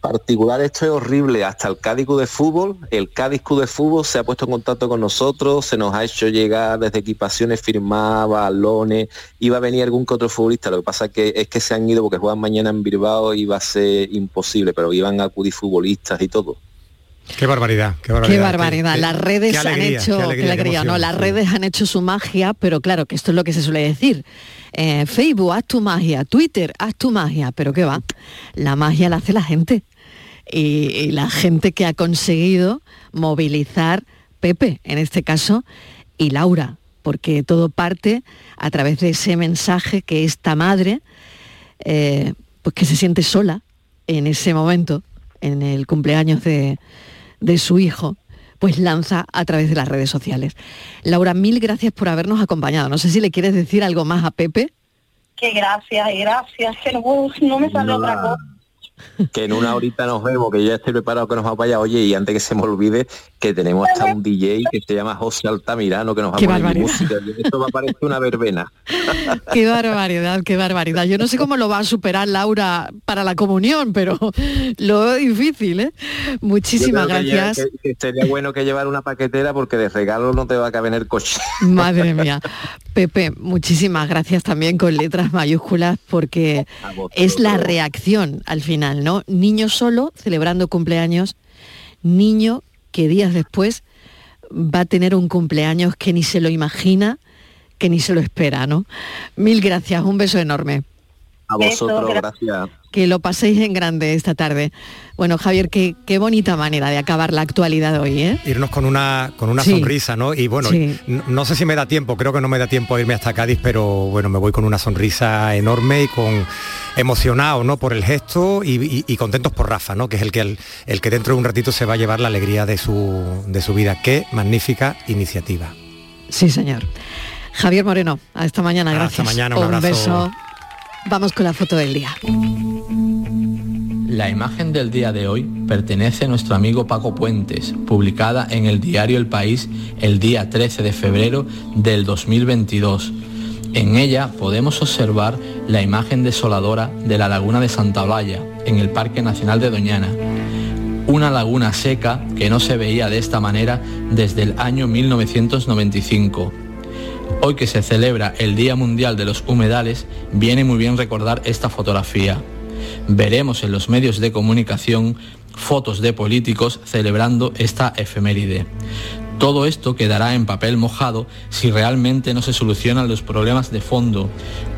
particular esto es horrible. Hasta el Cádiz Club de Fútbol el Cádiz Club de Fútbol se ha puesto en contacto con nosotros se nos ha hecho llegar desde equipaciones firmadas balones iba a venir algún que otro futbolista. Lo que pasa que es que se han ido porque juegan mañana en Bilbao y va a ser imposible pero iban a acudir futbolistas y todo Qué barbaridad, qué barbaridad. Qué barbaridad. Qué- Las redes han hecho, qué qué alegría, no, las sí. redes han hecho su magia, pero claro, que esto es lo que se suele decir. Eh, Facebook, haz tu magia, Twitter, haz tu magia, pero qué va, la magia la hace la gente. Y, y la gente que ha conseguido movilizar Pepe, en este caso, y Laura, porque todo parte a través de ese mensaje que esta madre, eh, pues que se siente sola en ese momento, en el cumpleaños de, de su hijo, pues lanza a través de las redes sociales. Laura, mil gracias por habernos acompañado. No sé si le quieres decir algo más a Pepe. Que gracias y gracias, que no, no me sale otra cosa. Que en una horita nos vemos, que ya estoy preparado que nos vamos para allá. Oye, y antes que se me olvide, que tenemos hasta un DJ que se llama José Altamirano, que nos va a poner música. Esto va a parecer una verbena. Qué barbaridad, qué barbaridad. Yo no sé cómo lo va a superar Laura para la comunión, pero lo veo difícil, ¿eh? Muchísimas Yo gracias. que- que sería bueno que llevar una paquetera porque de regalo no te va a caber en el coche. Madre mía. Pepe, muchísimas gracias también con letras mayúsculas porque es la reacción al final, ¿no? Niño solo celebrando cumpleaños, niño que días después va a tener un cumpleaños que ni se lo imagina, que ni se lo espera, ¿no? Mil gracias, un beso enorme. A vosotros, gracias. Que lo paséis en grande esta tarde. Bueno, Javier, qué, qué bonita manera de acabar la actualidad hoy, ¿eh? irnos con una con una Sí. sonrisa, ¿no? Y bueno, Sí. no sé si me da tiempo, creo que no me da tiempo a irme hasta Cádiz, pero bueno, me voy con una sonrisa enorme y con emocionado, ¿no? Por el gesto y, y- y contentos por Rafa, ¿no? Que es el que el, el que dentro de un ratito se va a llevar la alegría de su de su vida. Qué magnífica iniciativa. Sí, señor. Javier Moreno, hasta mañana, gracias. Hasta mañana, un, un abrazo. beso. Vamos con la foto del día. La imagen del día de hoy pertenece a nuestro amigo Paco Puentes, publicada en el diario El País el día 13 de febrero del 2022. En ella podemos observar la imagen desoladora de la laguna de Santa Olalla, en el Parque Nacional de Doñana. Una laguna seca que no se veía de esta manera desde el año 1995. Hoy que se celebra el Día Mundial de los Humedales, viene muy bien recordar esta fotografía. Veremos en los medios de comunicación fotos de políticos celebrando esta efeméride. Todo esto quedará en papel mojado si realmente no se solucionan los problemas de fondo,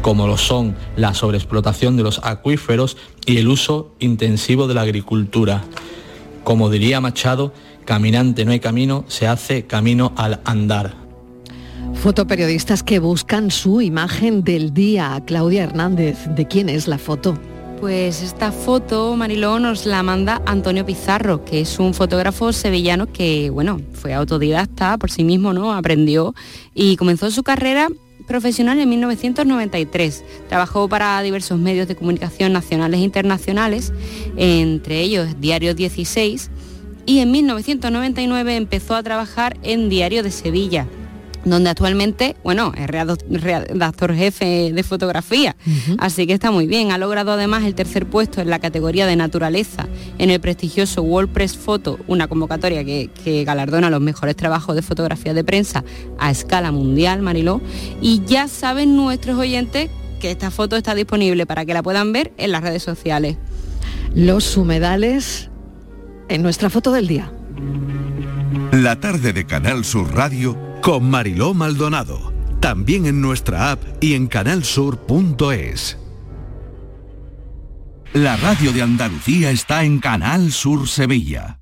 como lo son la sobreexplotación de los acuíferos y el uso intensivo de la agricultura. Como diría Machado, caminante no hay camino, se hace camino al andar. Fotoperiodistas que buscan su imagen del día. Claudia Hernández, ¿de quién es la foto? Pues esta foto, Mariló, nos la manda Antonio Pizarro, que es un fotógrafo sevillano que, bueno, fue autodidacta por sí mismo, ¿no? Aprendió y comenzó su carrera profesional en 1993. Trabajó para diversos medios de comunicación nacionales e internacionales, entre ellos Diario 16, y en 1999 empezó a trabajar en Diario de Sevilla, donde actualmente, bueno, es redactor jefe de fotografía, así que está muy bien. Ha logrado además el tercer puesto en la categoría de naturaleza en el prestigioso WordPress Photo, una convocatoria que, que galardona los mejores trabajos de fotografía de prensa a escala mundial, Mariló. Y ya saben nuestros oyentes que esta foto está disponible para que la puedan ver en las redes sociales. Los humedales en nuestra foto del día. La tarde de Canal Sur Radio con Mariló Maldonado. También en nuestra app y en canalsur.es. La radio de Andalucía está en Canal Sur Sevilla.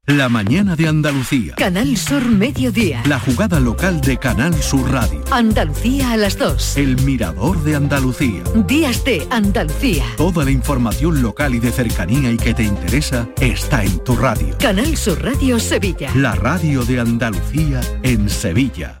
La mañana de Andalucía. Canal Sur Mediodía. La jugada local de Canal Sur Radio. Andalucía a las 2. El mirador de Andalucía. Días de Andalucía. Toda la información local y de cercanía y que te interesa está en tu radio. Canal Sur Radio Sevilla. La radio de Andalucía en Sevilla.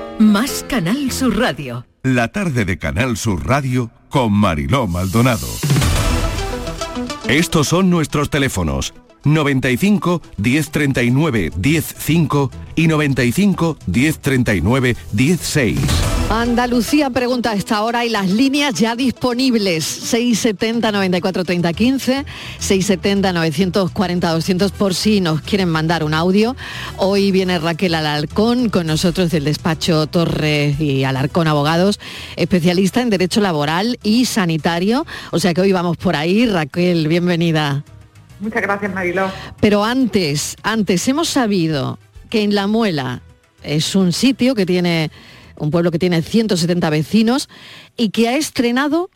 Más Canal Sur Radio. La tarde de Canal Sur Radio con Mariló Maldonado. Estos son nuestros teléfonos 95 1039 105 y 95 1039 16. Andalucía pregunta a esta hora y las líneas ya disponibles 670 94 30 15 670 940 200 por si nos quieren mandar un audio. Hoy viene Raquel Alarcón con nosotros del despacho Torres y Alarcón Abogados, especialista en derecho laboral y sanitario. O sea que hoy vamos por ahí. Raquel, bienvenida. Muchas gracias, Mariló. Pero antes, antes hemos sabido que en La Muela es un sitio que tiene un pueblo que tiene 170 vecinos y que ha estrenado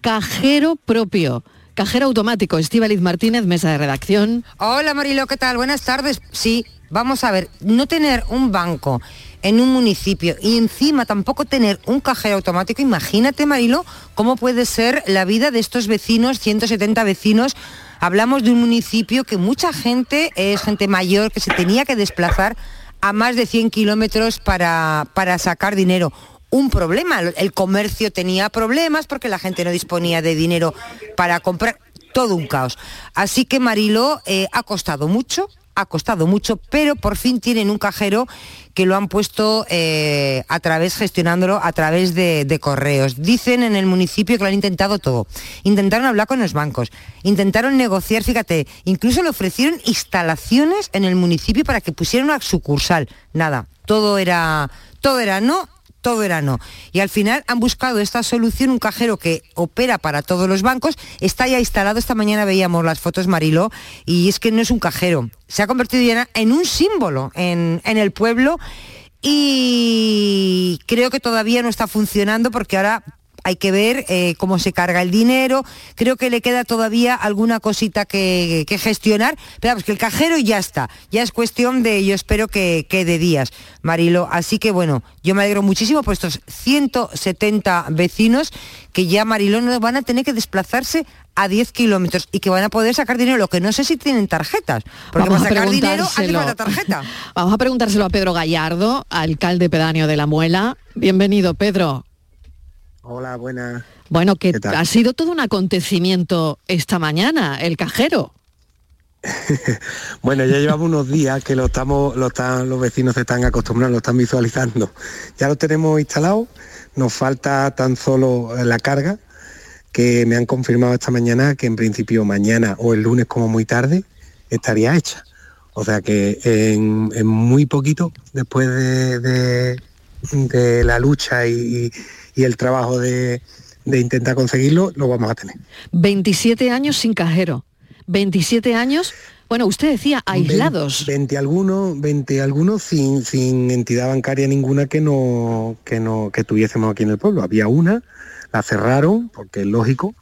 cajero propio. Cajero automático, Estíbaliz Martínez, mesa de redacción. Hola Marilo, ¿qué tal? Buenas tardes. Sí, vamos a ver, no tener un banco en un municipio y encima tampoco tener un cajero automático, imagínate Marilo, cómo puede ser la vida de estos vecinos, 170 vecinos. Hablamos de un municipio que mucha gente es gente mayor que se tenía que desplazar a más de 100 kilómetros para, para sacar dinero. un problema. El comercio tenía problemas porque la gente no disponía de dinero para comprar. Todo un caos. Así que Mariló eh, ha costado mucho, ha costado mucho, pero por fin tienen un cajero que lo han puesto eh, a través, gestionándolo a través de, de, correos. Dicen en el municipio que lo han intentado todo. Intentaron hablar con los bancos, intentaron negociar, fíjate, incluso le ofrecieron instalaciones en el municipio para que pusiera una sucursal. Nada, todo era, todo era no todo era no. Y al final han buscado esta solución, un cajero que opera para todos los bancos, está ya instalado, esta mañana veíamos las fotos Mariló, y es que no es un cajero, se ha convertido ya en un símbolo en, en el pueblo y creo que todavía no está funcionando porque ahora hay que ver eh, cómo se carga el dinero, creo que le queda todavía alguna cosita que, que gestionar, pero vamos, que el cajero ya está, ya es cuestión de, yo espero que, que de días, Marilo, así que bueno, yo me alegro muchísimo por estos 170 vecinos que ya Marilo no van a tener que desplazarse a 10 kilómetros y que van a poder sacar dinero, lo que no sé si tienen tarjetas, porque Vamos para a sacar dinero hace falta tarjeta. Vamos a preguntárselo a Pedro Gallardo, alcalde pedáneo de La Muela. Bienvenido, Pedro. Hola, buenas. Bueno, que ¿Qué tal? ha sido todo un acontecimiento esta mañana, el cajero. Bueno, ya llevamos unos días que lo estamos, lo están, los vecinos se están acostumbrando, lo están visualizando. Ya lo tenemos instalado, nos falta tan solo la carga, que me han confirmado esta mañana que en principio mañana o el lunes como muy tarde estaría hecha. O sea que en, en muy poquito, después de, de- de la lucha y, y el trabajo de, de intentar conseguirlo, lo vamos a tener. 27 años sin cajero. 27 años, bueno, usted decía aislados. 20 algunos, 20 algunos sin, sin entidad bancaria ninguna que no, que no, que tuviésemos aquí en el pueblo. Había una, la cerraron, porque es lógico,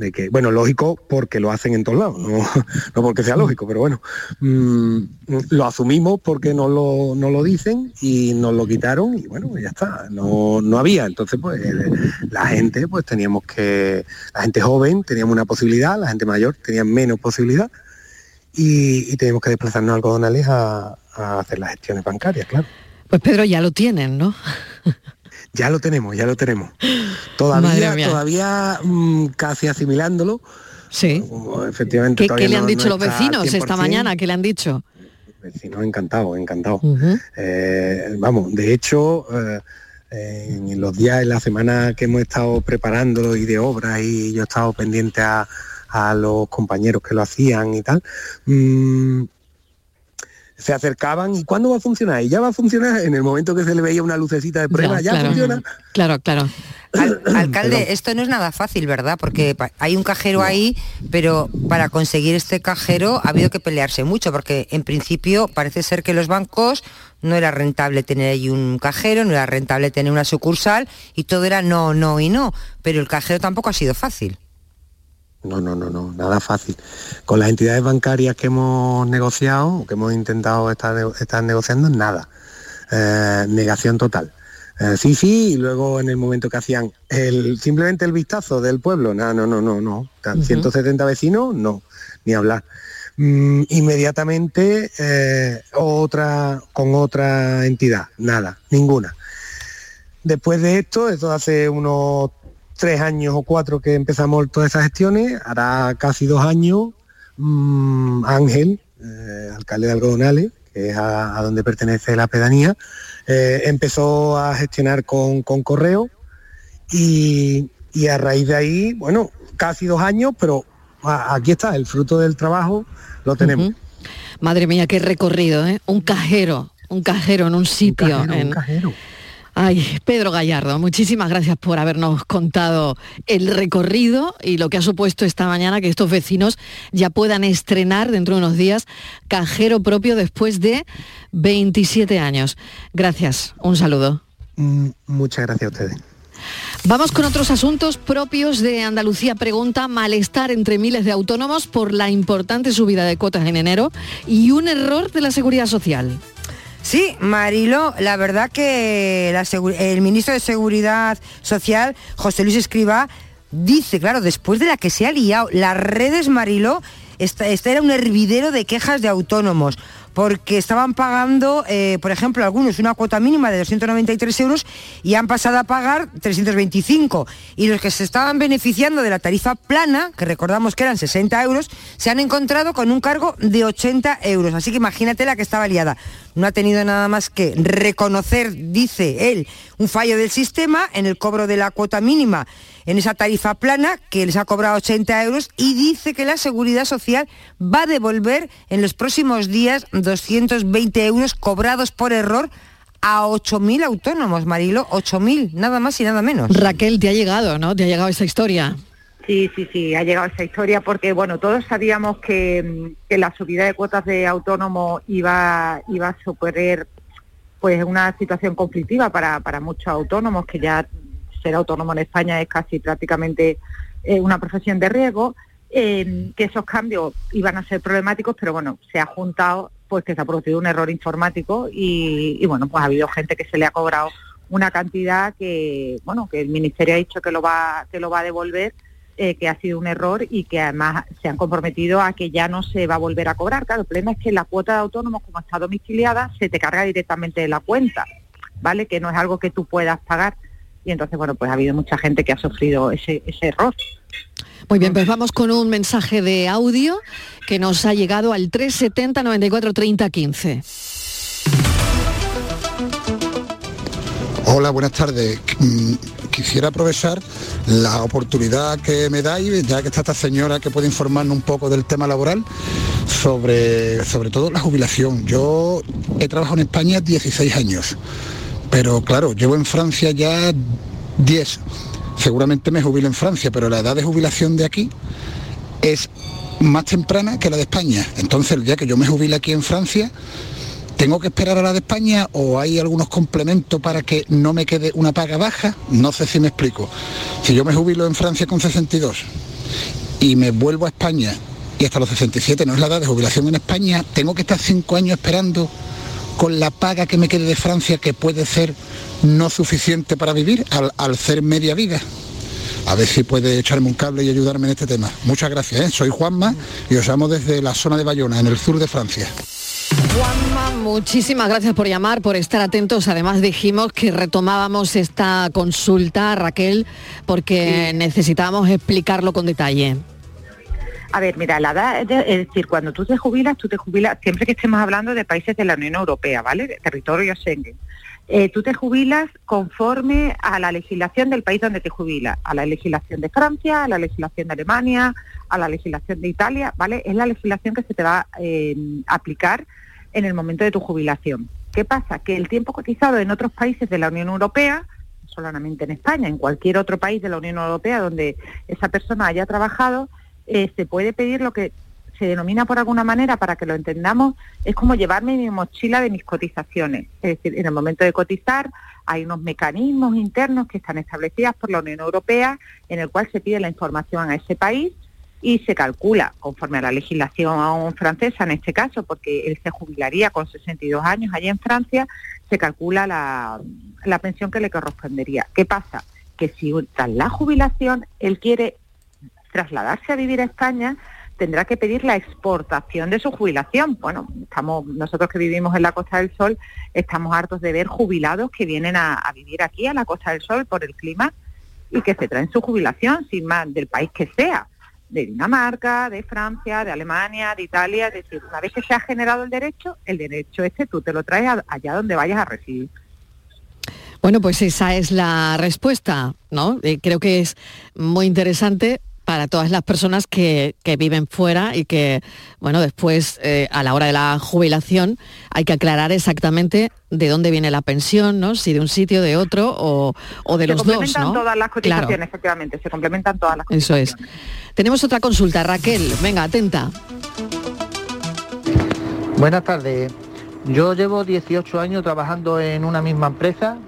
de que, bueno, lógico porque lo hacen en todos lados, no, no porque sea lógico, pero bueno, mm, lo asumimos porque nos lo, nos lo dicen y nos lo quitaron y bueno, ya está, no, no había. Entonces, pues la gente, pues teníamos que, la gente joven teníamos una posibilidad, la gente mayor tenía menos posibilidad y, y teníamos que desplazarnos a algodonales a, a hacer las gestiones bancarias, claro. Pues Pedro ya lo tienen, ¿no? Ya lo tenemos, ya lo tenemos. Todavía, todavía mm, casi asimilándolo. Sí. Efectivamente. ¿Qué, le han no- dicho no los vecinos esta 100%. mañana? ¿Qué le han dicho? Vecinos encantados, encantados. Eh, vamos, de hecho, eh, en los días, en la semana que hemos estado preparándolo y de obras y yo he estado pendiente a, a los compañeros que lo hacían y tal, mm, se acercaban y ¿cuándo va a funcionar? Y ya va a funcionar en el momento que se le veía una lucecita de prueba, ya, claro. funciona. Claro, claro. Al- alcalde, esto no es nada fácil, ¿verdad? Porque hay un cajero ahí, pero para conseguir este cajero ha habido que pelearse mucho, porque en principio parece ser que los bancos no era rentable tener ahí un cajero, no era rentable tener una sucursal y todo era no, no y no. Pero el cajero tampoco ha sido fácil. No, no, no, no, nada fácil. Con las entidades bancarias que hemos negociado, o que hemos intentado estar, estar negociando, nada. Eh, negación total. Eh, sí, sí, y luego en el momento que hacían el, simplemente el vistazo del pueblo, no, no, no, no, no. Tan- Ujú. 170 vecinos, no, ni hablar. Mm, inmediatamente eh, otra con otra entidad, nada, ninguna. Después de esto, esto hace unos tres años o cuatro que empezamos todas esas gestiones, hará casi dos años, mm, Ángel, eh, alcalde de Algodonales, que es a, a donde pertenece la pedanía, eh, empezó a gestionar con, con correo y, y a raíz de ahí, bueno, casi dos años, pero a- aquí está, el fruto del trabajo lo tenemos. Madre mía, qué recorrido, ¿eh? Un cajero, un cajero en un sitio. cajero, un en- cajero. Ay, Pedro Gallardo, muchísimas gracias por habernos contado el recorrido y lo que ha supuesto esta mañana que estos vecinos ya puedan estrenar dentro de unos días cajero propio después de 27 años. Gracias, un saludo. Mm, Muchas gracias a ustedes. Vamos con otros asuntos propios de Andalucía. Pregunta malestar entre miles de autónomos por la importante subida de cuotas en enero y un error de la seguridad social. Sí, Marilo, la verdad que el ministro de Seguridad Social, José Luis Escriba, dice, claro, después de la que se ha liado, las redes Marilo, esta, esta era un hervidero de quejas de autónomos, porque estaban pagando, eh, por ejemplo, algunos una cuota mínima de 293 euros y han pasado a pagar 325. Y los que se estaban beneficiando de la tarifa plana, que recordamos que eran 60 euros, se han encontrado con un cargo de 80 euros. Así que imagínate la que estaba liada. No ha tenido nada más que reconocer, dice él, un fallo del sistema en el cobro de la cuota mínima en esa tarifa plana que les ha cobrado 80 euros y dice que la Seguridad Social va a devolver en los próximos días 220 euros cobrados por error a 8.000 autónomos, Marilo, 8.000, nada más y nada menos. Raquel, te ha llegado, ¿no? Te ha llegado esa historia. Sí, sí, sí, ha llegado esa historia porque, bueno, todos sabíamos que, que la subida de cuotas de autónomo iba, iba a suponer pues una situación conflictiva para, para muchos autónomos que ya ser autónomo en España es casi prácticamente eh, una profesión de riesgo, eh, que esos cambios iban a ser problemáticos, pero bueno, se ha juntado pues que se ha producido un error informático y, bueno, pues ha habido gente que se le ha cobrado una cantidad que, bueno, que el Ministerio ha dicho que lo va, que lo va a devolver, eh, que ha sido un error y que además se han comprometido a que ya no se va a volver a cobrar. Claro, el problema es que la cuota de autónomos, como está domiciliada, se te carga directamente de la cuenta, ¿vale? Que no es algo que tú puedas pagar y entonces, bueno, pues ha habido mucha gente que ha sufrido ese, ese error. Muy bien, pues vamos con un mensaje de audio que nos ha llegado al 370 94 30 15. Hola, buenas tardes. Quisiera aprovechar la oportunidad que me dais, ya que está esta señora que puede informarnos un poco del tema laboral, sobre, sobre todo la jubilación. Yo he trabajado en España 16 años, pero claro, llevo en Francia ya 10. Seguramente me jubilo en Francia, pero la edad de jubilación de aquí es más temprana que la de España. Entonces, el día que yo me jubile aquí en Francia, ¿tengo que esperar a la de España o hay algunos complementos para que no me quede una paga baja? No sé si me explico. Si yo me jubilo en Francia con 62 y me vuelvo a España y hasta los 67 no es la edad de jubilación en España, tengo que estar cinco años esperando con la paga que me quede de Francia, que puede ser no suficiente para vivir al, ser media vida. A ver si puede echarme un cable y ayudarme en este tema. Muchas gracias. ¿eh? Soy Juanma y os llamo desde la zona de Bayona, en el sur de Francia. Juanma, muchísimas gracias por llamar, por estar atentos. Además dijimos que retomábamos esta consulta, Raquel, porque necesitábamos explicarlo con detalle. A ver, mira, la edad, es decir, cuando tú te jubilas, tú te jubilas, siempre que estemos hablando de países de la Unión Europea, ¿vale? De territorio Schengen. Eh, tú te jubilas conforme a la legislación del país donde te jubilas, a la legislación de Francia, a la legislación de Alemania, a la legislación de Italia, ¿vale? Es la legislación que se te va eh, a aplicar en el momento de tu jubilación. ¿Qué pasa? Que el tiempo cotizado en otros países de la Unión Europea, solamente en España, en cualquier otro país de la Unión Europea donde esa persona haya trabajado, eh, se puede pedir lo que se denomina por alguna manera, para que lo entendamos, es como llevarme mi mochila de mis cotizaciones. Es decir, en el momento de cotizar hay unos mecanismos internos que están establecidos por la Unión Europea en el cual se pide la información a ese país y se calcula conforme a la legislación francesa en este caso, porque él se jubilaría con 62 años allí en Francia, se calcula la, la pensión que le correspondería. ¿Qué pasa? Que si tras la jubilación él quiere trasladarse a vivir a España, tendrá que pedir la exportación de su jubilación. Bueno, estamos nosotros que vivimos en la Costa del Sol, estamos hartos de ver jubilados que vienen a, a vivir aquí a la Costa del Sol por el clima y que se traen su jubilación sin más del país que sea, de Dinamarca, de Francia, de Alemania, de Italia, es decir, una vez que se ha generado el derecho, el derecho este tú te lo traes allá donde vayas a residir. Bueno, pues esa es la respuesta, ¿no? Eh, creo que es muy interesante para todas las personas que, que viven fuera y que, bueno, después eh, a la hora de la jubilación hay que aclarar exactamente de dónde viene la pensión, ¿no? Si de un sitio, de otro o, o de se los dos, complementan ¿no? todas las cotizaciones, Claro, efectivamente, se complementan todas las eso es. Tenemos otra consulta, Raquel. Venga, atenta. Buenas tardes. Yo llevo 18 años trabajando en una misma empresa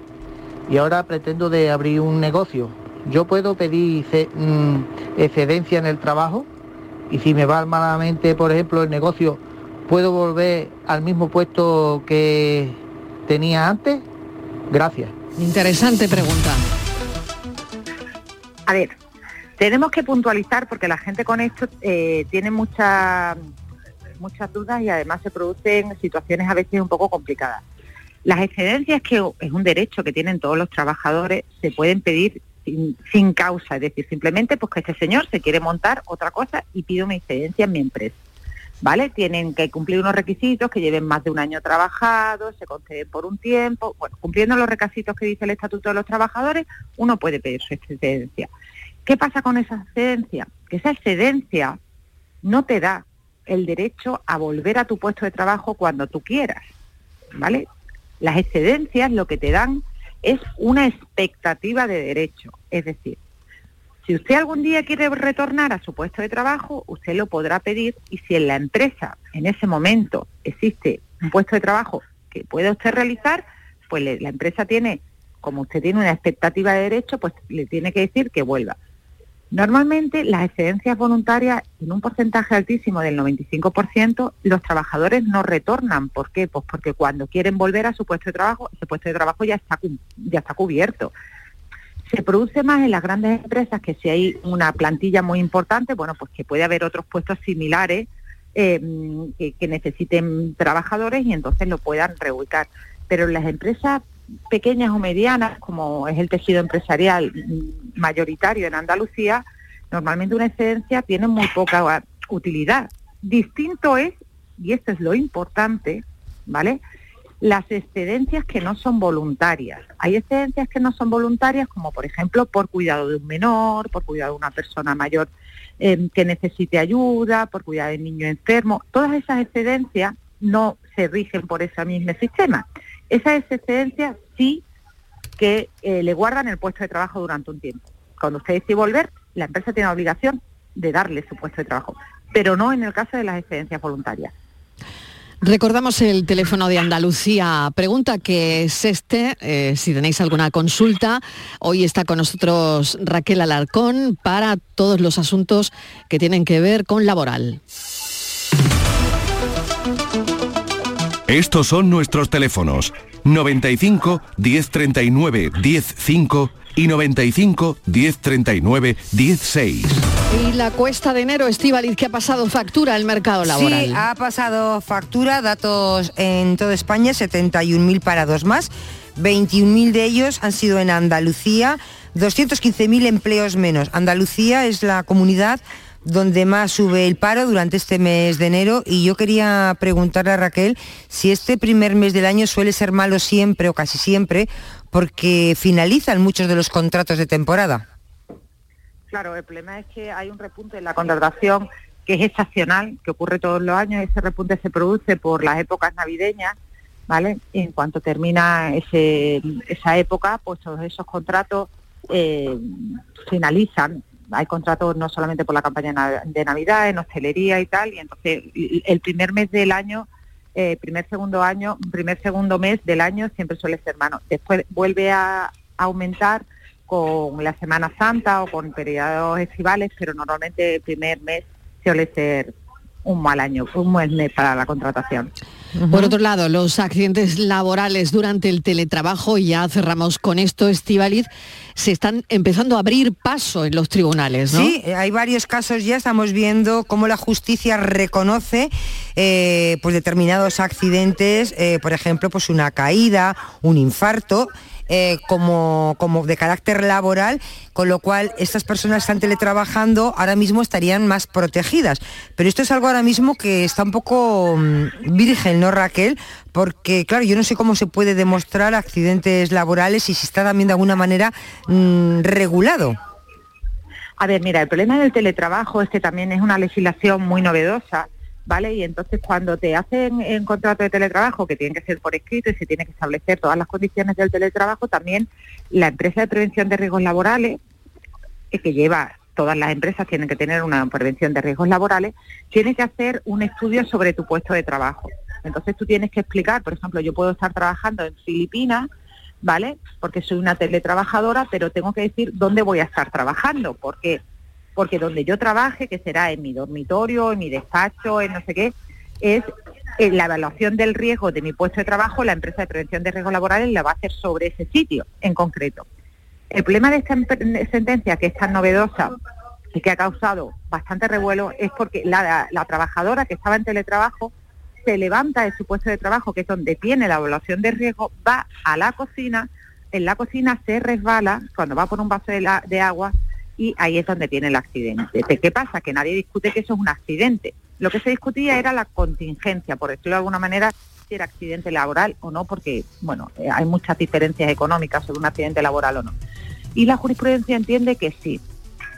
y ahora pretendo de abrir un negocio. Yo puedo pedir mm, excedencia en el trabajo y si me va malamente, por ejemplo, el negocio, ¿puedo volver al mismo puesto que tenía antes? Gracias. Interesante pregunta. A ver, tenemos que puntualizar porque la gente con esto eh, tiene mucha muchas dudas y además se producen situaciones a veces un poco complicadas. Las excedencias, que es un derecho que tienen todos los trabajadores, se pueden pedir sin, sin causa, es decir, simplemente pues que este señor se quiere montar otra cosa y pide una excedencia en mi empresa. ¿Vale? Tienen que cumplir unos requisitos que lleven más de un año trabajado, se conceden por un tiempo. Bueno, cumpliendo los requisitos que dice el Estatuto de los Trabajadores, uno puede pedir su excedencia. ¿Qué pasa con esa excedencia? Que esa excedencia no te da el derecho a volver a tu puesto de trabajo cuando tú quieras, ¿vale? Las excedencias lo que te dan es una expectativa de derecho, es decir, si usted algún día quiere retornar a su puesto de trabajo, usted lo podrá pedir y si en la empresa en ese momento existe un puesto de trabajo que puede usted realizar, pues le- la empresa tiene, como usted tiene una expectativa de derecho, pues le tiene que decir que vuelva. Normalmente las excedencias voluntarias, en un porcentaje altísimo del 95%, los trabajadores no retornan. ¿Por qué? Pues porque cuando quieren volver a su puesto de trabajo, ese puesto de trabajo ya está, ya está cubierto. Se produce más en las grandes empresas que si hay una plantilla muy importante, bueno, pues que puede haber otros puestos similares eh, que, que necesiten trabajadores y entonces lo puedan reubicar. Pero en las empresas pequeñas o medianas, como es el tejido empresarial mayoritario en Andalucía, normalmente una excedencia tiene muy poca utilidad. Distinto es, y esto es lo importante, ¿vale? Las excedencias que no son voluntarias. Hay excedencias que no son voluntarias, como por ejemplo por cuidado de un menor, por cuidado de una persona mayor eh, que necesite ayuda, por cuidado de niño enfermo. Todas esas excedencias no se rigen por ese mismo sistema. Esas excedencias sí que eh, le guardan el puesto de trabajo durante un tiempo. Cuando usted decide volver, la empresa tiene la obligación de darle su puesto de trabajo, pero no en el caso de las excedencias voluntarias. Recordamos el teléfono de Andalucía. Pregunta que es este, eh, si tenéis alguna consulta. Hoy está con nosotros Raquel Alarcón para todos los asuntos que tienen que ver con laboral. Estos son nuestros teléfonos 95 1039 105 y 95 1039 16. Y la cuesta de enero, Estivaliz, que ha pasado factura al mercado laboral. Sí, ha pasado factura, datos en toda España, 71.000 parados más, 21.000 de ellos han sido en Andalucía, 215.000 empleos menos. Andalucía es la comunidad donde más sube el paro durante este mes de enero y yo quería preguntarle a Raquel si este primer mes del año suele ser malo siempre o casi siempre porque finalizan muchos de los contratos de temporada. Claro, el problema es que hay un repunte en la contratación que es estacional, que ocurre todos los años, ese repunte se produce por las épocas navideñas, ¿vale? Y en cuanto termina esa época, pues todos esos contratos eh, finalizan. Hay contratos no solamente por la campaña de Navidad, en hostelería y tal, y entonces el primer mes del año, eh, primer segundo año, primer segundo mes del año siempre suele ser mano. Después vuelve a aumentar con la Semana Santa o con periodos estivales, pero normalmente el primer mes suele ser un mal año, un buen mes para la contratación. Por otro lado, los accidentes laborales durante el teletrabajo, y ya cerramos con esto, Estivaliz, se están empezando a abrir paso en los tribunales, ¿no? Sí, hay varios casos ya, estamos viendo cómo la justicia reconoce eh, pues determinados accidentes, eh, por ejemplo, pues una caída, un infarto. Eh, como, como de carácter laboral, con lo cual estas personas están teletrabajando, ahora mismo estarían más protegidas. Pero esto es algo ahora mismo que está un poco mm, virgen, ¿no, Raquel? Porque, claro, yo no sé cómo se puede demostrar accidentes laborales y si está también de alguna manera mm, regulado. A ver, mira, el problema del teletrabajo es que también es una legislación muy novedosa, ¿vale? Y entonces cuando te hacen un contrato de teletrabajo, que tiene que ser por escrito y se tiene que establecer todas las condiciones del teletrabajo, también la empresa de prevención de riesgos laborales, eh, que lleva, todas las empresas tienen que tener una prevención de riesgos laborales, tiene que hacer un estudio sobre tu puesto de trabajo. Entonces tú tienes que explicar, por ejemplo, yo puedo estar trabajando en Filipinas, ¿vale? Porque soy una teletrabajadora, pero tengo que decir dónde voy a estar trabajando, porque porque donde yo trabaje, que será en mi dormitorio, en mi despacho, en no sé qué, es eh, la evaluación del riesgo de mi puesto de trabajo, la empresa de prevención de riesgos laborales la va a hacer sobre ese sitio en concreto. El problema de esta sentencia, que es tan novedosa y que ha causado bastante revuelo es porque la, la trabajadora que estaba en teletrabajo se levanta de su puesto de trabajo, que es donde tiene la evaluación de riesgo, va a la cocina, en la cocina se resbala cuando va por un vaso de, la- de agua y ahí es donde tiene el accidente. ¿Qué pasa? Que nadie discute que eso es un accidente. Lo que se discutía era la contingencia, por decirlo de alguna manera, si era accidente laboral o no, porque, bueno, eh, hay muchas diferencias económicas sobre un accidente laboral o no. Y la jurisprudencia entiende que sí,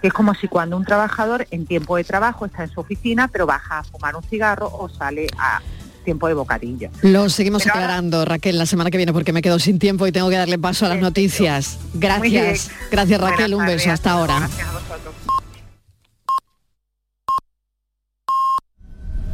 que es como si cuando un trabajador en tiempo de trabajo está en su oficina, pero baja a fumar un cigarro o sale a tiempo de bocadillo. Lo seguimos Pero ahora- aclarando, Raquel, la semana que viene porque me quedo sin tiempo y tengo que darle paso a las noticias. Gracias. Gracias, Raquel. Un beso. Hasta ahora. Gracias a vosotros.